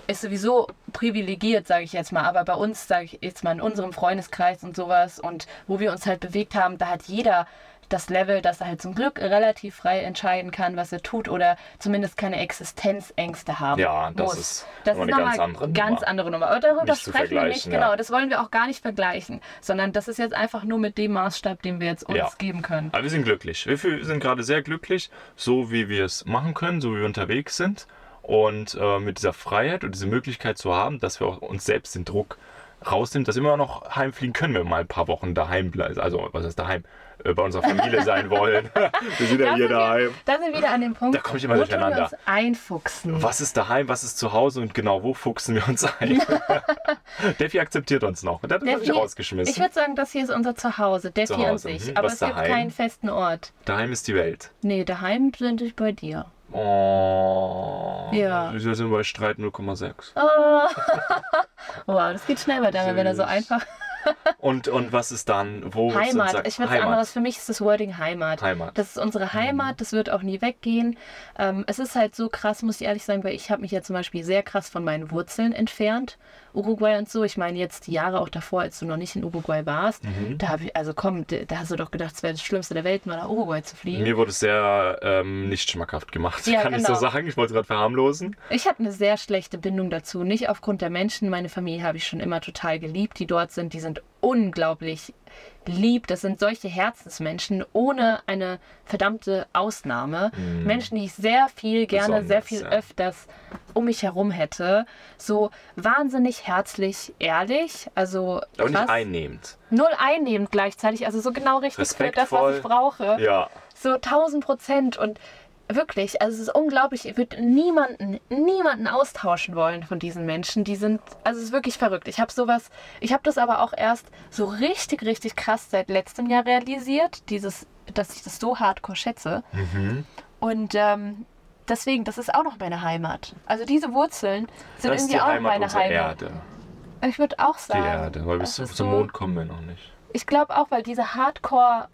Speaker 2: ist sowieso privilegiert, sage ich jetzt mal. Aber bei uns, sage ich jetzt mal, in unserem Freundeskreis und sowas und wo wir uns halt bewegt haben, da hat jeder das Level, dass er halt zum Glück relativ frei entscheiden kann, was er tut oder zumindest keine Existenzängste haben
Speaker 3: Ja, das
Speaker 2: muss.
Speaker 3: ist
Speaker 2: das ist
Speaker 3: eine ganz andere
Speaker 2: ganz
Speaker 3: Nummer.
Speaker 2: andere Nummer. Aber darüber
Speaker 3: Nicht
Speaker 2: sprechen wir nicht, genau.
Speaker 3: ja.
Speaker 2: Das wollen wir auch gar nicht vergleichen, sondern das ist jetzt einfach nur mit dem Maßstab, den wir jetzt uns
Speaker 3: Ja.
Speaker 2: geben können.
Speaker 3: Aber wir sind glücklich. Wir sind gerade sehr glücklich, so wie wir es machen können, so wie wir unterwegs sind. Und äh, mit dieser Freiheit und diese Möglichkeit zu haben, dass wir auch uns selbst den Druck rausnehmen, dass wir immer noch heimfliegen können, wenn wir mal ein paar Wochen daheim bleiben. Also, was heißt daheim? Äh, bei unserer Familie sein wollen. wir sind ja
Speaker 2: Da
Speaker 3: hier
Speaker 2: sind, wir,
Speaker 3: daheim.
Speaker 2: da sind wir wieder an dem Punkt,
Speaker 3: Da komm ich immer
Speaker 2: wo tun wir
Speaker 3: durcheinander.
Speaker 2: uns einfuchsen.
Speaker 3: Was ist daheim, was ist zu Hause und genau wo fuchsen wir uns ein? Defi akzeptiert uns noch. Der hat uns nicht rausgeschmissen.
Speaker 2: Ich würde sagen, das hier ist unser Zuhause, Defi an
Speaker 3: Zuhause,
Speaker 2: sich.
Speaker 3: mhm.
Speaker 2: Aber es gibt
Speaker 3: daheim?
Speaker 2: keinen festen Ort.
Speaker 3: daheim ist die Welt.
Speaker 2: Nee, daheim sind ich bei dir.
Speaker 3: Oh.
Speaker 2: Ja.
Speaker 3: Wir sind bei Streit 0,6.
Speaker 2: Oh. wow, das geht schnell bei Daniel, wenn er so einfach.
Speaker 3: Und, und was ist dann, wo
Speaker 2: Heimat.
Speaker 3: sagen-
Speaker 2: Ich würde
Speaker 3: Heimat.
Speaker 2: anderes. Für mich ist das Wording Heimat.
Speaker 3: Heimat.
Speaker 2: Das ist unsere Heimat, das wird auch nie weggehen. Ähm, es ist halt so krass, muss ich ehrlich sagen, weil ich habe mich ja zum Beispiel sehr krass von meinen Wurzeln entfernt. Uruguay und so. Ich meine jetzt die Jahre auch davor, als du noch nicht in Uruguay warst.
Speaker 3: Mhm.
Speaker 2: Da habe ich, also komm, da hast du doch gedacht, es wäre das Schlimmste der Welt, mal nach Uruguay zu fliegen.
Speaker 3: Mir wurde es sehr ähm, nicht schmackhaft gemacht,
Speaker 2: Ja,
Speaker 3: kann ich so
Speaker 2: genau.
Speaker 3: sagen. Ich wollte es gerade verharmlosen.
Speaker 2: Ich habe eine sehr schlechte Bindung dazu. Nicht aufgrund der Menschen. Meine Familie habe ich schon immer total geliebt, die dort sind. Die sind unglaublich lieb. Das sind solche Herzensmenschen ohne eine verdammte Ausnahme. Menschen, die ich sehr viel gerne, sehr.
Speaker 3: Besonders,
Speaker 2: viel
Speaker 3: ja.
Speaker 2: öfters um mich herum hätte. So wahnsinnig herzlich, ehrlich. Also
Speaker 3: Aber nicht einnehmend.
Speaker 2: null einnehmend gleichzeitig. Also so genau richtig für das, was ich brauche.
Speaker 3: Ja.
Speaker 2: So 1000 Prozent. Und wirklich, also es ist unglaublich. Ich würde niemanden, niemanden austauschen wollen von diesen Menschen. Die sind, also es ist wirklich verrückt. Ich habe sowas, ich habe das aber auch erst so richtig, richtig krass seit letztem Jahr realisiert, dieses, dass ich das so hardcore schätze.
Speaker 3: Mhm.
Speaker 2: Und ähm, deswegen, das ist auch noch meine Heimat. Also diese Wurzeln sind
Speaker 3: Das
Speaker 2: irgendwie
Speaker 3: die
Speaker 2: auch
Speaker 3: Heimat
Speaker 2: meine Heimat.
Speaker 3: Erde.
Speaker 2: Ich würde auch
Speaker 3: Die
Speaker 2: sagen.
Speaker 3: Erde. Weil bis zum
Speaker 2: so-
Speaker 3: Mond kommen wir noch nicht.
Speaker 2: Ich glaube auch, weil diese Hardcore,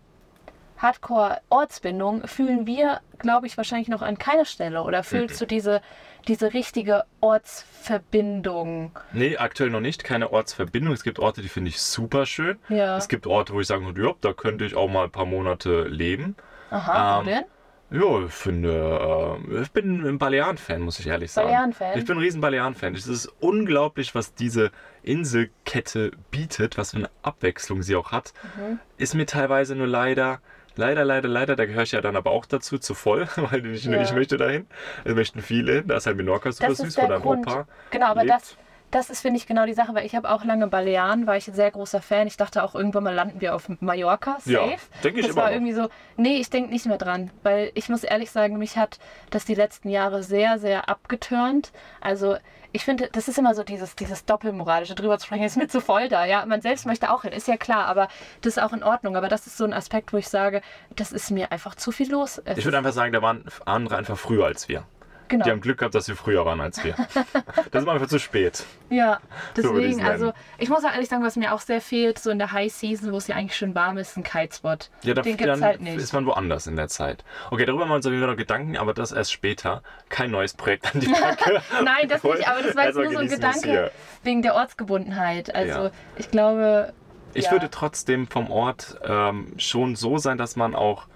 Speaker 2: Hardcore-Ortsbindung fühlen wir, glaube ich, wahrscheinlich noch an keiner Stelle. Oder fühlst du diese, diese richtige Ortsverbindung?
Speaker 3: Nee, aktuell noch nicht. Keine Ortsverbindung. Es gibt Orte, die finde ich super schön.
Speaker 2: Ja.
Speaker 3: Es gibt Orte, wo ich sagen würde, ja, da könnte ich auch mal ein paar Monate leben.
Speaker 2: Aha,
Speaker 3: Ähm,
Speaker 2: wo denn?
Speaker 3: Ja, ich finde, äh, ich bin ein Balearen-Fan, muss ich ehrlich sagen.
Speaker 2: Balearen-Fan?
Speaker 3: Ich bin ein riesen Balearen-Fan. Es ist unglaublich, was diese Inselkette bietet, was für eine Abwechslung sie auch hat.
Speaker 2: Mhm.
Speaker 3: Ist mir teilweise nur leider, leider, leider, leider, da gehöre ich ja dann aber auch dazu, zu voll, weil ich,
Speaker 2: Ja.
Speaker 3: ich möchte dahin. Es möchten viele hin. Da ist halt Menorca super
Speaker 2: Das
Speaker 3: süß
Speaker 2: ist
Speaker 3: von
Speaker 2: der
Speaker 3: deinem
Speaker 2: Grund.
Speaker 3: Opa.
Speaker 2: Genau, aber
Speaker 3: lebt.
Speaker 2: das, das ist, finde ich, genau die Sache, weil ich habe auch lange Balearen, war ich ein sehr großer Fan. Ich dachte auch, irgendwann mal landen wir auf Mallorca, safe.
Speaker 3: Ja, denke ich
Speaker 2: das war
Speaker 3: noch.
Speaker 2: irgendwie so, nee, ich denke nicht mehr dran, weil ich muss ehrlich sagen, mich hat das die letzten Jahre sehr, sehr abgeturnt. Also ich finde, das ist immer so dieses, dieses Doppelmoralische drüber zu sprechen, ist mir zu voll da. Ja, man selbst möchte auch hin, ist ja klar, aber das ist auch in Ordnung. Aber das ist so ein Aspekt, wo ich sage, das ist mir einfach zu viel los. Es
Speaker 3: Ich würde einfach sagen, da waren andere einfach früher als wir.
Speaker 2: Genau.
Speaker 3: Die haben Glück gehabt, dass sie früher waren als wir. das ist einfach zu spät.
Speaker 2: Ja,
Speaker 3: So
Speaker 2: deswegen, also
Speaker 3: nennen.
Speaker 2: ich muss auch ehrlich sagen, was mir auch sehr fehlt, so in der High Season, wo es ja eigentlich schön warm ist, ein Kitespot.
Speaker 3: Ja, da,
Speaker 2: Den gibt's halt nicht.
Speaker 3: ist man woanders in der Zeit. Okay, darüber machen wir uns auf jeden Fall noch Gedanken, aber das erst später. Kein neues Projekt an die Backe.
Speaker 2: Nein, das nicht, aber das war jetzt nur so ein Gedanke wegen der Ortsgebundenheit. Also
Speaker 3: Ja.
Speaker 2: ich glaube,
Speaker 3: Ich
Speaker 2: Ja.
Speaker 3: würde trotzdem vom Ort ähm, schon so sein, dass man auch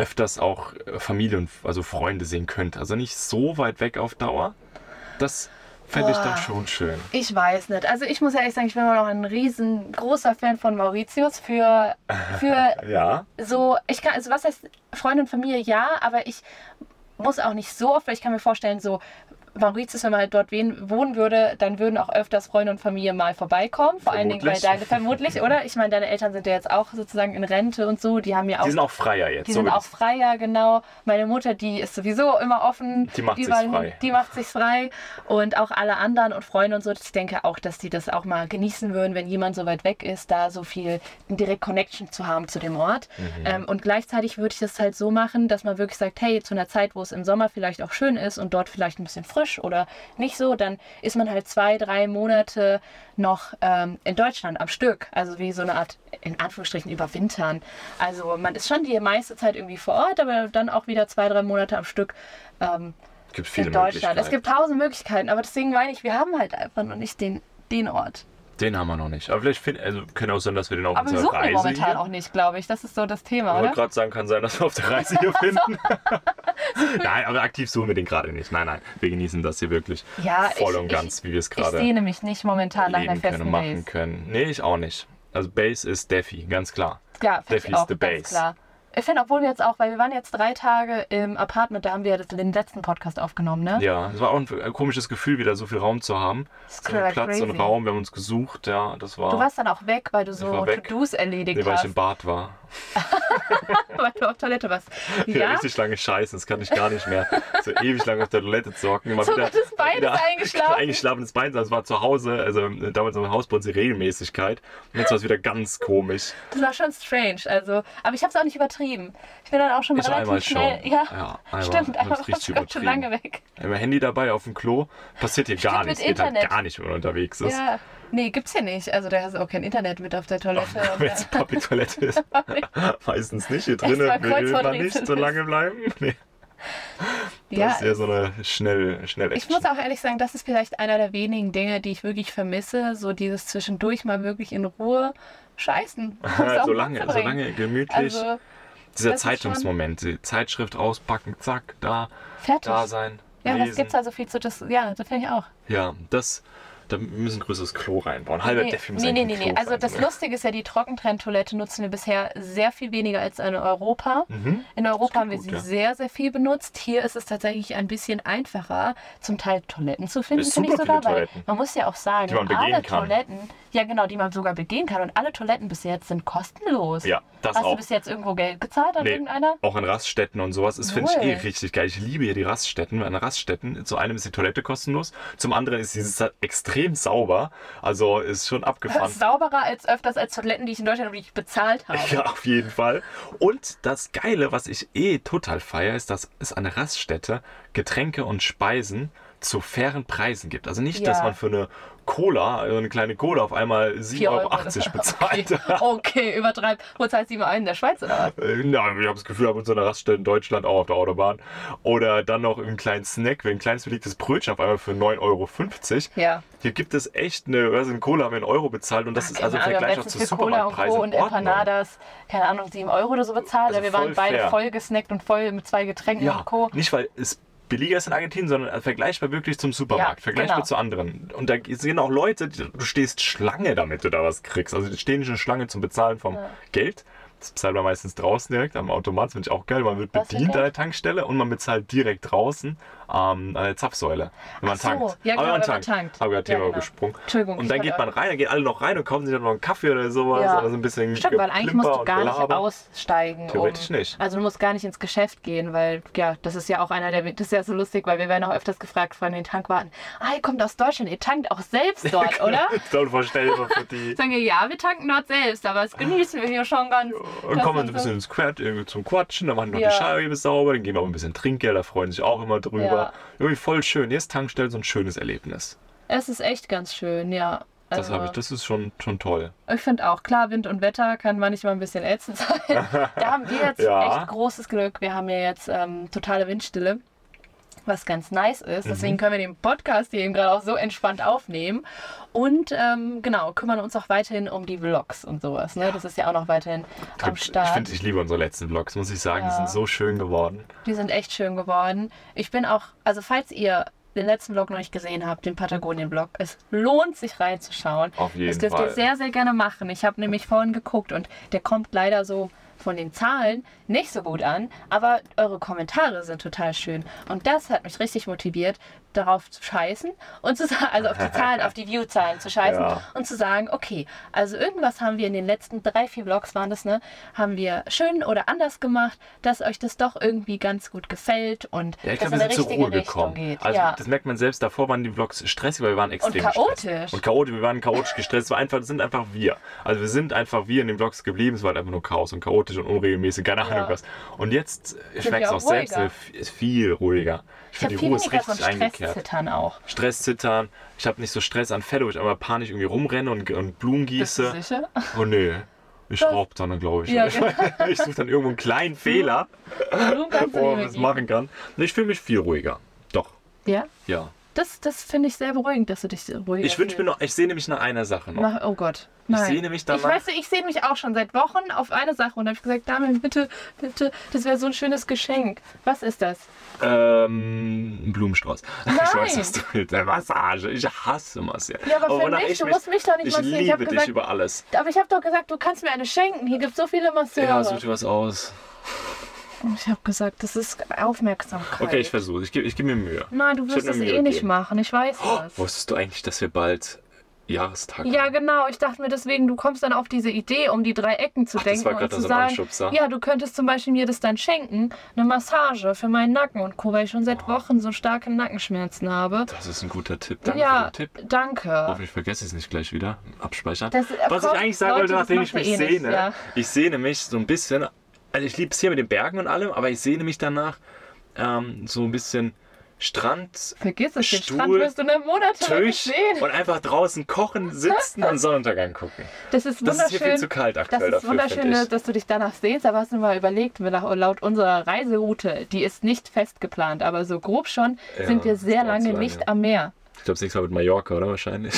Speaker 3: öfters auch äh, Familie und also Freunde sehen könnte. Also nicht so weit weg auf Dauer. Das fände ich dann schon schön.
Speaker 2: ich weiß nicht. Also ich muss ehrlich sagen, ich bin immer noch ein riesengroßer Fan von Mauritius für, für
Speaker 3: Ja.
Speaker 2: so, ich kann, also was heißt Freunde und Familie, ja, aber ich muss auch nicht so oft, weil ich kann mir vorstellen, so Mauritius, wenn man halt dort wohnen würde, dann würden auch öfters Freunde und Familie mal vorbeikommen. Vor allen Dingen, weil
Speaker 3: Vermutlich.
Speaker 2: deine, vermutlich, oder? Ich meine, deine Eltern sind ja jetzt auch sozusagen in Rente und so, die haben ja auch.
Speaker 3: Die sind auch freier jetzt.
Speaker 2: die
Speaker 3: so
Speaker 2: sind auch freier, genau. Meine Mutter, die ist sowieso immer offen.
Speaker 3: Die macht
Speaker 2: hin.
Speaker 3: frei.
Speaker 2: Die macht sich frei. Und auch alle anderen und Freunde und so. Ich denke auch, dass die das auch mal genießen würden, wenn jemand so weit weg ist, da so viel direkt Connection zu haben zu dem Ort.
Speaker 3: Mhm.
Speaker 2: Ähm, und gleichzeitig würde ich das halt so machen, dass man wirklich sagt, hey, zu einer Zeit, wo es im Sommer vielleicht auch schön ist und dort vielleicht ein bisschen frisch oder nicht so, dann ist man halt zwei, drei Monate noch ähm, in Deutschland am Stück. Also wie so eine Art, in Anführungsstrichen, überwintern. Also man ist schon die meiste Zeit irgendwie vor Ort, aber dann auch wieder zwei, drei Monate am Stück ähm,
Speaker 3: gibt viele
Speaker 2: in Deutschland. Es gibt tausend Möglichkeiten, aber deswegen meine ich, wir haben halt einfach noch nicht den, den Ort.
Speaker 3: Den haben wir noch nicht. Aber vielleicht find, also können auch sein, dass wir den auf
Speaker 2: Aber wir
Speaker 3: unserer
Speaker 2: suchen ihn
Speaker 3: Reise
Speaker 2: momentan
Speaker 3: hier.
Speaker 2: auch nicht, glaube ich. Das ist so das Thema,
Speaker 3: Ich wollte gerade sagen, kann sein, dass wir auf der Reise hier finden. nein, aber aktiv suchen wir den gerade nicht. Nein, nein. Wir genießen das hier wirklich
Speaker 2: Ja,
Speaker 3: voll
Speaker 2: ich-
Speaker 3: und ganz, wie wir es
Speaker 2: Ich
Speaker 3: gerade
Speaker 2: sehne mich nicht momentan nach einer
Speaker 3: können
Speaker 2: festen
Speaker 3: und machen
Speaker 2: Base.
Speaker 3: können. Nee, ich auch nicht. Also Base ist Defi, ganz klar.
Speaker 2: Ja,
Speaker 3: Defi
Speaker 2: ich
Speaker 3: is
Speaker 2: auch,
Speaker 3: the
Speaker 2: ganz
Speaker 3: base.
Speaker 2: klar. Ich finde, obwohl wir jetzt auch, weil wir waren jetzt drei Tage im Apartment, da haben wir das- den letzten Podcast aufgenommen, ne?
Speaker 3: Ja, es war auch ein, ein komisches Gefühl, wieder so viel Raum zu haben.
Speaker 2: ist
Speaker 3: So Platz und
Speaker 2: crazy.
Speaker 3: Raum, wir haben uns gesucht, ja, das war.
Speaker 2: Du warst dann auch weg, weil du so. To-Dos erledigt
Speaker 3: nee, weil ich
Speaker 2: hast,
Speaker 3: im Bad war.
Speaker 2: weil du auf Toilette warst.
Speaker 3: Ja?
Speaker 2: Ja?
Speaker 3: Richtig lange Scheißen, das kann ich gar nicht mehr. So ewig lang auf der Toilette zu hocken. Immer
Speaker 2: Sogar das Bein ist eingeschlafen.
Speaker 3: Eingeschlafen das Bein, das war zu Hause, also äh, damals im Haus bei uns die Regelmäßigkeit. Und jetzt war es wieder ganz komisch.
Speaker 2: Das war schon strange, also, aber ich habe es auch nicht übertrieben. Ich bin dann auch schon
Speaker 3: Ich
Speaker 2: relativ
Speaker 3: einmal
Speaker 2: schnell,
Speaker 3: schon.
Speaker 2: ja,
Speaker 3: Ja, einmal.
Speaker 2: stimmt, einmal du ganz schön lange weg.
Speaker 3: Immer Handy dabei auf dem Klo, passiert hier gar
Speaker 2: Stimmt,
Speaker 3: nichts. Geht halt gar nicht, wenn man unterwegs ist.
Speaker 2: Ja, nee, gibt's hier nicht. Also da hast du auch kein Internet mit auf der Toilette.
Speaker 3: Wenn es
Speaker 2: äh,
Speaker 3: Public-Toilette ist. Meistens nicht. Hier drinnen will man nicht so
Speaker 2: ist.
Speaker 3: lange bleiben. Nee, das
Speaker 2: ja,
Speaker 3: ist ja so eine schnell, schnell
Speaker 2: Ich muss auch ehrlich sagen, das ist vielleicht einer der wenigen Dinge, die ich wirklich vermisse. So dieses zwischendurch mal wirklich in Ruhe scheißen.
Speaker 3: so lange, so lange gemütlich.
Speaker 2: Also
Speaker 3: Dieser Zeitungsmoment, die Zeitschrift auspacken, zack, da,
Speaker 2: fertig.
Speaker 3: da sein.
Speaker 2: ja, was
Speaker 3: lesen.
Speaker 2: gibt's da so viel zu das? Ja, das finde ich auch.
Speaker 3: Ja, das, da müssen wir ein größeres Klo reinbauen. Halber
Speaker 2: Nee,
Speaker 3: Defi muss
Speaker 2: nee, nee, nee, nee. Also das? Lustige ist ja, die Trockentrenntoilette nutzen wir bisher sehr viel weniger als in Europa.
Speaker 3: Mhm.
Speaker 2: In Europa haben wir
Speaker 3: gut,
Speaker 2: sie
Speaker 3: ja.
Speaker 2: sehr, sehr viel benutzt. Hier ist es tatsächlich ein bisschen einfacher, zum Teil Toiletten zu finden, finde ich sogar. Weil man muss ja auch sagen, alle
Speaker 3: kann.
Speaker 2: Toiletten, Ja, genau, die man sogar begehen kann. Und alle Toiletten bis jetzt sind kostenlos.
Speaker 3: Ja, das
Speaker 2: Hast
Speaker 3: auch.
Speaker 2: du bis jetzt irgendwo Geld gezahlt an
Speaker 3: Nee,
Speaker 2: irgendeiner?
Speaker 3: Auch an Raststätten und sowas. Das finde ich eh richtig geil. Ich liebe hier die Raststätten. An Raststätten, zu einem ist die Toilette kostenlos, zum anderen ist dieses extrem sauber. Also ist schon abgefahren.
Speaker 2: Sauberer als öfters als Toiletten, die ich in Deutschland wirklich bezahlt habe.
Speaker 3: Ja, auf jeden Fall. Und das Geile, was ich eh total feiere, ist, dass es an der Raststätte Getränke und Speisen zu fairen Preisen gibt. Also nicht, dass
Speaker 2: Ja.
Speaker 3: man für eine Cola, also eine kleine Cola auf einmal 7,80
Speaker 2: Vier
Speaker 3: Euro bezahlt.
Speaker 2: Okay, okay übertreib. Wo zahlst du immer einen in der Schweiz oder was?
Speaker 3: Äh, Ja, ich habe das Gefühl, ab und zu einer Raststätte in Deutschland, auch auf der Autobahn. Oder dann noch einen kleinen Snack, wie ein kleines belegtes Brötchen auf einmal für 9,50 Euro.
Speaker 2: Ja.
Speaker 3: Hier gibt es echt eine, also eine Cola haben wir einen Euro bezahlt und das ist also im Vergleich auch zu
Speaker 2: für Cola und
Speaker 3: Supermarktpreisen
Speaker 2: Co. und. Empanadas, keine Ahnung, 7 Euro oder so bezahlt.
Speaker 3: Also
Speaker 2: wir waren beide
Speaker 3: fair.
Speaker 2: voll gesnackt und voll mit zwei Getränken
Speaker 3: Ja,
Speaker 2: und Co.
Speaker 3: nicht weil es billiger ist in Argentinien, sondern vergleichbar wirklich zum Supermarkt,
Speaker 2: Ja,
Speaker 3: vergleichbar
Speaker 2: genau.
Speaker 3: zu anderen. Und da sind auch Leute, die- du stehst Schlange, damit du da was kriegst. Also die stehen nicht eine Schlange zum Bezahlen vom Geld. Das bezahlt man meistens draußen direkt am Automat, das finde ich auch geil. Man wird
Speaker 2: Was
Speaker 3: bedient an der Tankstelle und man bezahlt direkt draußen ähm, an der Zapfsäule, wenn man
Speaker 2: Ach so,
Speaker 3: tankt.
Speaker 2: ja,
Speaker 3: Aber
Speaker 2: genau,
Speaker 3: wenn man tankt.
Speaker 2: tankt.
Speaker 3: Habe
Speaker 2: Ja,
Speaker 3: Thema
Speaker 2: genau.
Speaker 3: gesprungen.
Speaker 2: Entschuldigung,
Speaker 3: Und dann geht man rein, dann gehen alle noch rein und kaufen sich dann noch einen Kaffee oder sowas.
Speaker 2: Ja.
Speaker 3: Oder so ein bisschen
Speaker 2: Stimmt, weil eigentlich musst du gar nicht aussteigen.
Speaker 3: Theoretisch
Speaker 2: um,
Speaker 3: nicht.
Speaker 2: Also du musst gar nicht ins Geschäft gehen, weil ja, das ist ja auch einer der, das ist ja so lustig, weil wir werden auch öfters gefragt von den Tankwarten, ah, ihr kommt aus Deutschland, ihr tankt auch selbst dort, oder?
Speaker 3: Das ist unvorstellbar für die.
Speaker 2: Sagen wir, ja, wir tanken dort selbst, aber das genießen wir hier schon ganz.
Speaker 3: Und
Speaker 2: Das
Speaker 3: kommen wir
Speaker 2: ist
Speaker 3: so ein bisschen ins Quert, irgendwie zum Quatschen, dann machen wir noch
Speaker 2: Ja.
Speaker 3: die Scheibe sauber, dann geben wir auch ein bisschen Trinkgeld, da freuen sich auch immer drüber.
Speaker 2: Ja.
Speaker 3: Irgendwie voll schön. Jetzt Tankstelle so ein schönes Erlebnis.
Speaker 2: Es ist echt ganz schön, ja.
Speaker 3: Das
Speaker 2: Also,
Speaker 3: habe ich, das ist schon, schon toll.
Speaker 2: Ich finde auch, klar, Wind und Wetter kann manchmal ein bisschen ätzend sein. da haben wir jetzt
Speaker 3: Ja.
Speaker 2: echt großes Glück. Wir haben ja jetzt ähm, totale Windstille, was ganz nice ist.
Speaker 3: Mhm.
Speaker 2: Deswegen können wir den Podcast hier eben gerade auch so entspannt aufnehmen. Und ähm, genau, kümmern uns auch weiterhin um die Vlogs und sowas. Ne? Das ist ja auch noch weiterhin am
Speaker 3: Ich
Speaker 2: Start.
Speaker 3: finde, ich liebe unsere letzten Vlogs, muss ich sagen. Die
Speaker 2: Ja.
Speaker 3: sind so schön geworden.
Speaker 2: Die sind echt schön geworden. Ich bin auch, also falls ihr den letzten Vlog noch nicht gesehen habt, den Patagonien-Vlog, es lohnt sich reinzuschauen.
Speaker 3: Auf jeden
Speaker 2: das dürft
Speaker 3: Fall.
Speaker 2: ihr sehr, sehr gerne machen. Ich habe nämlich vorhin geguckt und der kommt leider so von den Zahlen nicht so gut an, aber eure Kommentare sind total schön. Und das hat mich richtig motiviert, darauf zu scheißen und zu sagen, also auf die Zahlen, auf die View-Zahlen zu scheißen
Speaker 3: Ja.
Speaker 2: und zu sagen, okay, also irgendwas haben wir in den letzten drei, vier Vlogs waren das, ne, haben wir schön oder anders gemacht, dass euch das doch irgendwie ganz gut gefällt und
Speaker 3: Ja, ich
Speaker 2: dass
Speaker 3: glaube, wir
Speaker 2: in
Speaker 3: sind zur
Speaker 2: richtige
Speaker 3: Ruhe
Speaker 2: Richtung
Speaker 3: gekommen.
Speaker 2: geht.
Speaker 3: Also
Speaker 2: ja.
Speaker 3: das merkt man selbst, davor waren die Vlogs stressig, weil wir waren extrem
Speaker 2: chaotisch.
Speaker 3: gestresst. Und chaotisch. Wir waren chaotisch gestresst. Es war einfach, das sind einfach wir. Also wir sind einfach wir in den Vlogs geblieben. Es war halt einfach nur Chaos und chaotisch und unregelmäßig, keine Ahnung was. Und jetzt, merke es auch selbst,
Speaker 2: ruhiger.
Speaker 3: ist viel ruhiger. Ich
Speaker 2: ich habe
Speaker 3: finde, die
Speaker 2: viel
Speaker 3: Ruhe ist
Speaker 2: weniger
Speaker 3: richtig eingekehrt.
Speaker 2: Stresszittern auch.
Speaker 3: Stress zittern. Ich habe nicht so Stressanfälle, wo ich einmal panisch irgendwie rumrenne und, und Blumen
Speaker 2: Bist du
Speaker 3: gieße.
Speaker 2: sicher?
Speaker 3: Oh nee. Ich schraube dann, glaube ich.
Speaker 2: Ja, genau.
Speaker 3: ich suche dann irgendwo einen kleinen Fehler, wo man was machen kann. Ich fühle mich viel ruhiger. Doch,
Speaker 2: Ja,
Speaker 3: ja.
Speaker 2: Das, das finde ich sehr beruhigend, dass du dich ruhiger
Speaker 3: Ich wünsche mir noch, ich sehne mich nach einer Sache noch.
Speaker 2: Mach, oh Gott. Nein.
Speaker 3: sehne mich danach-
Speaker 2: Ich weiß, ich sehe mich auch schon seit Wochen auf eine Sache und habe ich gesagt, Damian, bitte, bitte, das wäre so ein schönes Geschenk. Was ist das?
Speaker 3: Ähm, ein Blumenstrauß. Ich weiß, was du willst. Eine Massage. Ich hasse Massage.
Speaker 2: Ja, aber für
Speaker 3: wonach
Speaker 2: mich,
Speaker 3: ich
Speaker 2: du musst mich doch nicht
Speaker 3: Ich
Speaker 2: massieren. Ich
Speaker 3: liebe dich
Speaker 2: gesagt-
Speaker 3: über alles.
Speaker 2: Aber ich habe doch gesagt, du kannst mir eine schenken. Hier gibt es so viele Masseure.
Speaker 3: Ja, such dir was aus.
Speaker 2: Ich habe gesagt, das ist Aufmerksamkeit.
Speaker 3: Okay, ich versuche. Ich gebe ich geb mir Mühe.
Speaker 2: Nein, du
Speaker 3: Ich
Speaker 2: wirst es eh
Speaker 3: Mühe
Speaker 2: nicht
Speaker 3: geben.
Speaker 2: machen. Ich weiß das.
Speaker 3: Wusstest du eigentlich, dass wir bald Jahrestag
Speaker 2: Ja,
Speaker 3: haben?
Speaker 2: genau. Ich dachte mir deswegen, du kommst dann auf diese Idee, um die drei Ecken zu
Speaker 3: Ach, das
Speaker 2: denken
Speaker 3: war
Speaker 2: und zu sagen,
Speaker 3: Anschubser.
Speaker 2: ja, du könntest zum Beispiel mir das dann schenken, eine Massage für meinen Nacken und Co., weil ich schon seit Wochen so starke Nackenschmerzen habe.
Speaker 3: Das ist ein guter Tipp. Danke
Speaker 2: ja,
Speaker 3: für den Tipp.
Speaker 2: danke.
Speaker 3: Hoffentlich vergesse ich es nicht gleich wieder. Abspeichern.
Speaker 2: Das-
Speaker 3: Was ich
Speaker 2: komm,
Speaker 3: eigentlich sagen wollte,
Speaker 2: das
Speaker 3: nachdem ich mich
Speaker 2: eh
Speaker 3: sehne,
Speaker 2: ja.
Speaker 3: ich sehne mich so ein bisschen, also ich liebe es hier mit den Bergen und allem, aber ich sehne mich danach ähm, so ein bisschen Strand,
Speaker 2: Vergiss es, den
Speaker 3: Stuhl,
Speaker 2: Strand wirst du in einem Monat
Speaker 3: Tisch
Speaker 2: sehen.
Speaker 3: und einfach draußen kochen, sitzen und Sonnenuntergang gucken.
Speaker 2: Das ist
Speaker 3: Das ist
Speaker 2: wunderschön.
Speaker 3: hier viel zu kalt
Speaker 2: Das
Speaker 3: aktuell
Speaker 2: ist
Speaker 3: dafür,
Speaker 2: wunderschön, dass du dich danach sehnst, aber hast du mal überlegt, laut unserer Reiseroute, die ist nicht fest geplant, aber so grob schon,
Speaker 3: Ja,
Speaker 2: sind wir
Speaker 3: das
Speaker 2: sehr lange
Speaker 3: lange.
Speaker 2: nicht am Meer.
Speaker 3: Ich glaube, das nächste Mal mit Mallorca, oder wahrscheinlich?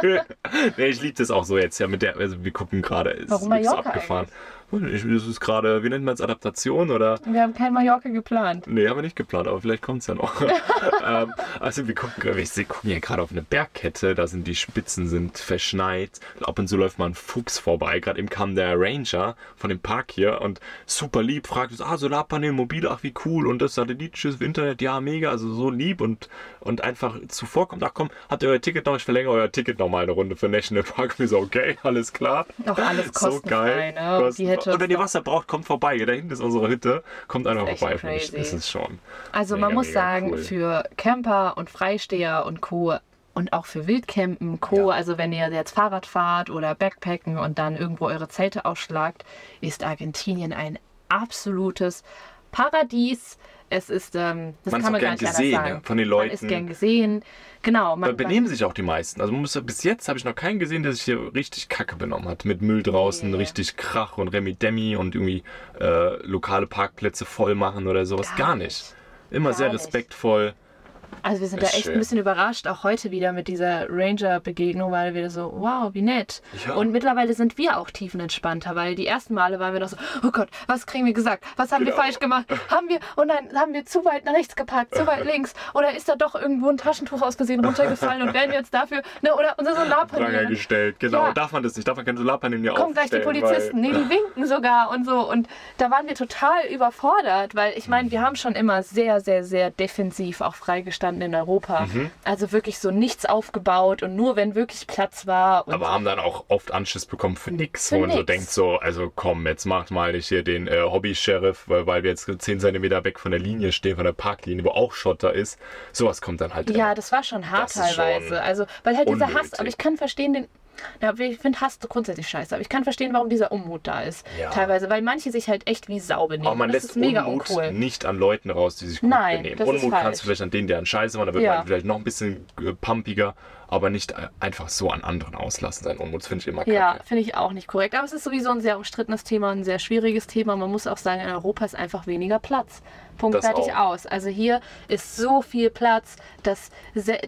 Speaker 3: nee, ich liebe das auch so jetzt, ja, mit der, also wir gucken gerade, ist
Speaker 2: Warum Mallorca
Speaker 3: abgefahren. Ich, das ist gerade, wie nennt man es, Adaptation oder?
Speaker 2: Wir haben kein Mallorca geplant.
Speaker 3: Nee, haben wir nicht geplant, aber vielleicht kommt es ja noch. ähm, also wir gucken, wir gucken hier gerade auf eine Bergkette, da sind die Spitzen sind verschneit. Ab und zu läuft mal ein Fuchs vorbei. Gerade eben kam der Ranger von dem Park hier und super lieb, fragt uns, ah, Solarpanel, mobil, ach wie cool und das satellitisches Internet, ja, mega, also so lieb und, und einfach zuvorkommt, ach komm, habt ihr euer Ticket noch, ich verlängere euer Ticket noch mal eine Runde für National Park. Wir so, okay, alles klar.
Speaker 2: Auch alles kostenfrei, ne?
Speaker 3: Kosten-
Speaker 2: Die hätte
Speaker 3: und wenn ihr Wasser braucht, kommt vorbei. Da hinten ist unsere Hütte. Kommt einfach vorbei.
Speaker 2: crazy.
Speaker 3: Das ist schon.
Speaker 2: Also
Speaker 3: Mega,
Speaker 2: man muss sagen,
Speaker 3: cool.
Speaker 2: für Camper und Freisteher und Co. und auch für Wildcampen, Co.
Speaker 3: Ja.
Speaker 2: Also wenn ihr jetzt Fahrrad fahrt oder Backpacken und dann irgendwo eure Zelte ausschlagt, ist Argentinien ein absolutes Paradies. Es ist, ähm, das
Speaker 3: Man
Speaker 2: kann man
Speaker 3: auch
Speaker 2: gar
Speaker 3: gern
Speaker 2: nicht
Speaker 3: gesehen,
Speaker 2: sagen.
Speaker 3: von den
Speaker 2: Man ist
Speaker 3: Leuten.
Speaker 2: gern gesehen. Genau.
Speaker 3: Da
Speaker 2: Man,
Speaker 3: benehmen sich auch die meisten. Also man muss, bis jetzt habe ich noch keinen gesehen, der sich hier richtig Kacke benommen hat. Mit Müll draußen,
Speaker 2: Nee.
Speaker 3: richtig Krach und Remi-Demi und irgendwie äh, lokale Parkplätze voll machen oder sowas.
Speaker 2: Gar
Speaker 3: Gar,
Speaker 2: nicht.
Speaker 3: Immer
Speaker 2: Gar
Speaker 3: sehr
Speaker 2: nicht. Also wir sind
Speaker 3: Ist
Speaker 2: da echt
Speaker 3: schön.
Speaker 2: ein bisschen überrascht, auch heute wieder mit dieser Ranger-Begegnung, weil wir so, wow, wie nett.
Speaker 3: Ja.
Speaker 2: Und mittlerweile sind wir auch tiefenentspannter, weil die ersten Male waren wir noch so, oh Gott, was kriegen wir gesagt? Was haben wir
Speaker 3: Genau.
Speaker 2: falsch gemacht? Haben wir, und dann haben wir zu weit nach rechts geparkt, zu weit links? Oder ist da doch irgendwo ein Taschentuch aus Versehen runtergefallen und werden wir jetzt dafür, ne, oder unser Solarpanel?
Speaker 3: gestellt. Genau.
Speaker 2: Ja.
Speaker 3: Darf man das nicht? Darf man keine Solarpaneele mehr
Speaker 2: Kommen gleich die Polizisten, nee,
Speaker 3: weil,
Speaker 2: die winken sogar und so. Und da waren wir total überfordert, weil ich meine, wir haben schon immer sehr, sehr, sehr defensiv auch freigestanden in Europa.
Speaker 3: Mhm.
Speaker 2: Also wirklich so nichts aufgebaut und nur wenn wirklich Platz war. Und
Speaker 3: Aber haben dann auch oft Anschiss bekommen für nix,
Speaker 2: Für
Speaker 3: wo man so
Speaker 2: nix.
Speaker 3: denkt, so, also komm, jetzt macht mal nicht hier den äh, Hobby-Sheriff, weil, weil wir jetzt 10 cm weg von der Linie stehen, von der Parklinie, wo auch Schotter ist. Sowas kommt dann halt.
Speaker 2: ja,
Speaker 3: immer.
Speaker 2: das war schon hart
Speaker 3: ist schon
Speaker 2: teilweise. Also, weil halt dieser Hass,
Speaker 3: unnötig.
Speaker 2: aber ich kann verstehen den. Ja, ich finde Hass grundsätzlich scheiße, aber ich kann verstehen, warum dieser Unmut da ist.
Speaker 3: Ja.
Speaker 2: Teilweise, weil manche sich halt echt wie Sau benehmen.
Speaker 3: Aber man
Speaker 2: das
Speaker 3: lässt
Speaker 2: mega
Speaker 3: Unmut
Speaker 2: uncool.
Speaker 3: nicht an Leuten raus, die sich gut
Speaker 2: Nein,
Speaker 3: benehmen. Unmut kannst du vielleicht an denen, der einen Scheiße macht, da wird
Speaker 2: Ja.
Speaker 3: man vielleicht noch ein bisschen äh, pumpiger, aber nicht einfach so an anderen auslassen. Sein Unmut Das finde ich immer kacke.
Speaker 2: Ja, finde ich auch nicht korrekt. Aber es ist sowieso ein sehr umstrittenes Thema, ein sehr schwieriges Thema. Man muss auch sagen, in Europa ist einfach weniger Platz. Punkt fertig aus. Also hier ist so viel Platz, dass,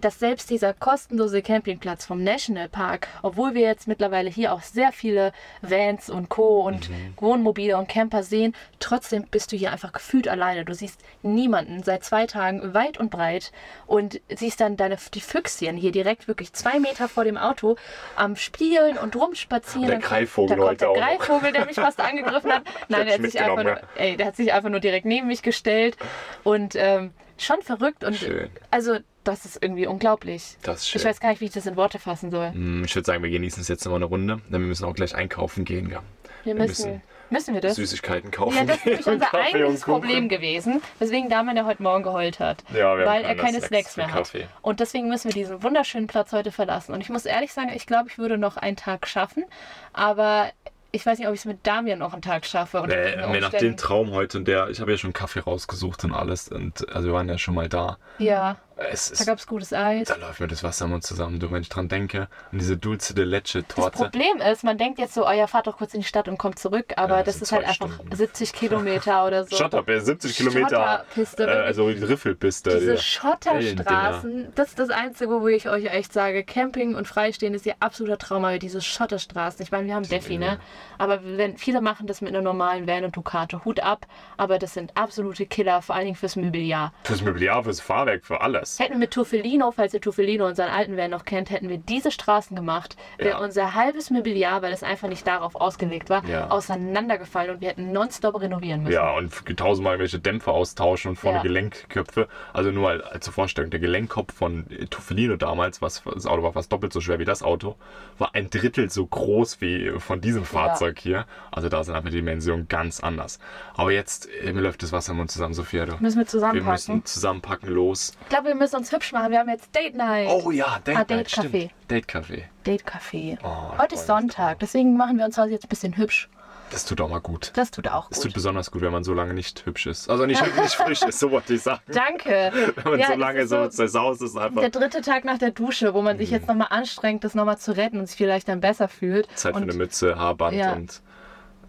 Speaker 2: dass selbst dieser kostenlose Campingplatz vom Nationalpark, obwohl wir jetzt mittlerweile hier auch sehr viele Vans und Co. und
Speaker 3: Mhm.
Speaker 2: Wohnmobile und Camper sehen, trotzdem bist du hier einfach gefühlt alleine. Du siehst niemanden seit zwei Tagen weit und breit und siehst dann deine, die Füchschen hier direkt wirklich zwei Meter vor dem Auto am Spielen und rumspazieren.
Speaker 3: Der
Speaker 2: Dann kommt-
Speaker 3: Greifvogel
Speaker 2: da kommt der
Speaker 3: noch.
Speaker 2: Greifvogel, der mich fast angegriffen hat. Nein, der hat,
Speaker 3: ich
Speaker 2: sich einfach nur, ey, der hat sich einfach nur direkt neben mich gestellt und ähm, schon verrückt und
Speaker 3: Schön.
Speaker 2: also das ist irgendwie unglaublich.
Speaker 3: Das ist schön.
Speaker 2: Ich weiß gar nicht, wie ich das in Worte fassen soll.
Speaker 3: Hm, Ich würde sagen, wir genießen es jetzt nochmal eine Runde, denn wir müssen auch gleich einkaufen gehen. Ja.
Speaker 2: Wir
Speaker 3: Wir
Speaker 2: müssen,
Speaker 3: müssen
Speaker 2: müssen wir das?
Speaker 3: Süßigkeiten kaufen.
Speaker 2: Ja, das ist unser
Speaker 3: Kuchen.
Speaker 2: Problem gewesen, weswegen Damian ja heute Morgen geheult hat.
Speaker 3: Ja, wir haben
Speaker 2: weil er
Speaker 3: keine Snacks
Speaker 2: Snacks mehr hat.
Speaker 3: Kaffee.
Speaker 2: Und deswegen müssen wir diesen wunderschönen Platz heute verlassen. Und ich muss ehrlich sagen, ich glaube, ich würde noch einen Tag schaffen, aber ich weiß nicht, ob ich es mit Damian noch einen Tag schaffe. unter
Speaker 3: mir nach dem. Traum heute und der, ich habe ja schon Kaffee rausgesucht und alles und also wir waren ja schon mal da.
Speaker 2: Ja,
Speaker 3: Es
Speaker 2: da gab es gutes Eis.
Speaker 3: da läuft mir das Wasser im Mund zusammen, du, wenn ich dran denke. Und diese Dulce de Leche
Speaker 2: Das. Problem ist, man denkt jetzt so, oh ja, fahrt doch kurz in die Stadt und kommt zurück, aber
Speaker 3: Ja,
Speaker 2: das
Speaker 3: das
Speaker 2: ist halt
Speaker 3: zwei
Speaker 2: einfach
Speaker 3: Stunden.
Speaker 2: 70 Kilometer oder so.
Speaker 3: Schotterpiste, 70 Kilometer.
Speaker 2: Schotterpiste,
Speaker 3: Äh, also die Riffelpiste.
Speaker 2: Diese
Speaker 3: die-
Speaker 2: Schotterstraßen, das ist das Einzige, wo ich euch echt sage, Camping und Freistehen ist hier absoluter Traum, aber diese Schotterstraßen, ich meine, wir haben Defi, ne? Aber wenn, viele machen das mit einer normalen Van und Ducato, Hut ab, aber das sind absolute Killer, vor allen Dingen fürs Mobiliar.
Speaker 3: Fürs Mobiliar, fürs Fahrwerk, für alles.
Speaker 2: Hätten wir mit Tuffelino, falls ihr Tuffelino, unseren alten Van noch kennt, hätten wir diese Straßen gemacht, wäre
Speaker 3: Ja.
Speaker 2: unser halbes Mobiliar, weil es einfach nicht darauf ausgelegt war,
Speaker 3: Ja.
Speaker 2: auseinandergefallen und wir hätten nonstop renovieren müssen.
Speaker 3: Ja, und tausendmal irgendwelche Dämpfer austauschen und vorne
Speaker 2: Ja.
Speaker 3: Gelenkköpfe. Also nur als, als zur Vorstellung, der Gelenkkopf von Tuffelino damals, was das Auto war fast doppelt so schwer wie das Auto, war ein Drittel so groß wie von diesem Fahrzeug hier. Also da sind einfach die Dimensionen ganz anders. Aber jetzt, äh, mir läuft das Wasser im Mund zusammen, Sophia. Du.
Speaker 2: Müssen wir
Speaker 3: Wir
Speaker 2: zusammenpacken.
Speaker 3: müssen zusammenpacken, los.
Speaker 2: Ich glaube, wir müssen uns hübsch machen. Wir haben jetzt Date Night.
Speaker 3: Oh ja, Date
Speaker 2: Ah,
Speaker 3: Night,
Speaker 2: Date
Speaker 3: stimmt.
Speaker 2: Café.
Speaker 3: Date Café.
Speaker 2: Date Café.
Speaker 3: Oh,
Speaker 2: Heute ist Sonntag, deswegen machen wir uns heute jetzt ein bisschen hübsch.
Speaker 3: Das tut auch mal gut.
Speaker 2: Das tut auch
Speaker 3: Es tut
Speaker 2: gut.
Speaker 3: besonders gut, wenn man so lange nicht hübsch ist. Also nicht, nicht frisch ist, so wollte ich sagen.
Speaker 2: Danke.
Speaker 3: Wenn man
Speaker 2: Ja,
Speaker 3: so lange so,
Speaker 2: so
Speaker 3: zersaust ist, einfach
Speaker 2: der dritte Tag nach der Dusche, wo man
Speaker 3: Mhm.
Speaker 2: sich jetzt nochmal anstrengt, das nochmal zu retten und sich vielleicht dann besser fühlt.
Speaker 3: Zeit für
Speaker 2: und
Speaker 3: eine Mütze, Haarband
Speaker 2: Ja.
Speaker 3: und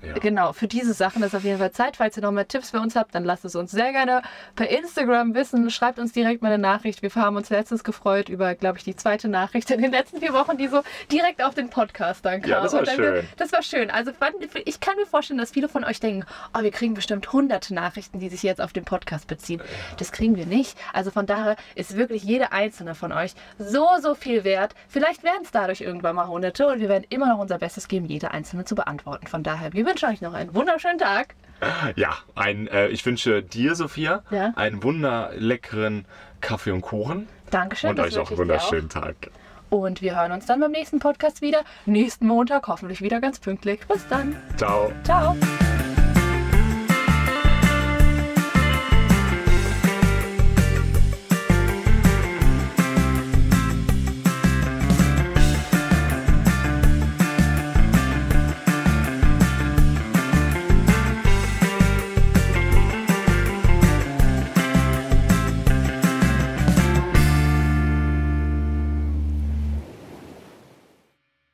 Speaker 3: Ja.
Speaker 2: Genau, für diese Sachen ist auf jeden Fall Zeit. Falls ihr noch mehr Tipps für uns habt, dann lasst es uns sehr gerne per Instagram wissen. Schreibt uns direkt mal eine Nachricht. Wir haben uns letztens gefreut über, glaube ich, die zweite Nachricht in den letzten vier Wochen, die so direkt auf den Podcast dann kam.
Speaker 3: Ja, das war schön.
Speaker 2: Das war schön. Also ich kann mir vorstellen, dass viele von euch denken, oh, wir kriegen bestimmt hunderte Nachrichten, die sich jetzt auf den Podcast beziehen. Das kriegen wir nicht. Also von daher ist wirklich jede einzelne von euch so, so viel wert. Vielleicht werden es dadurch irgendwann mal hunderte und wir werden immer noch unser Bestes geben, jede einzelne zu beantworten. Von daher, wir wünschen euch noch einen wunderschönen Tag.
Speaker 3: Ja, ein, äh, ich wünsche dir, Sophia,
Speaker 2: Ja.
Speaker 3: einen wunderleckeren Kaffee und Kuchen.
Speaker 2: Dankeschön.
Speaker 3: und euch auch
Speaker 2: wünsche
Speaker 3: einen wunderschönen Tag.
Speaker 2: Und wir hören uns dann beim nächsten Podcast wieder. Nächsten Montag, hoffentlich wieder ganz pünktlich. Bis dann.
Speaker 3: Ciao.
Speaker 2: Ciao.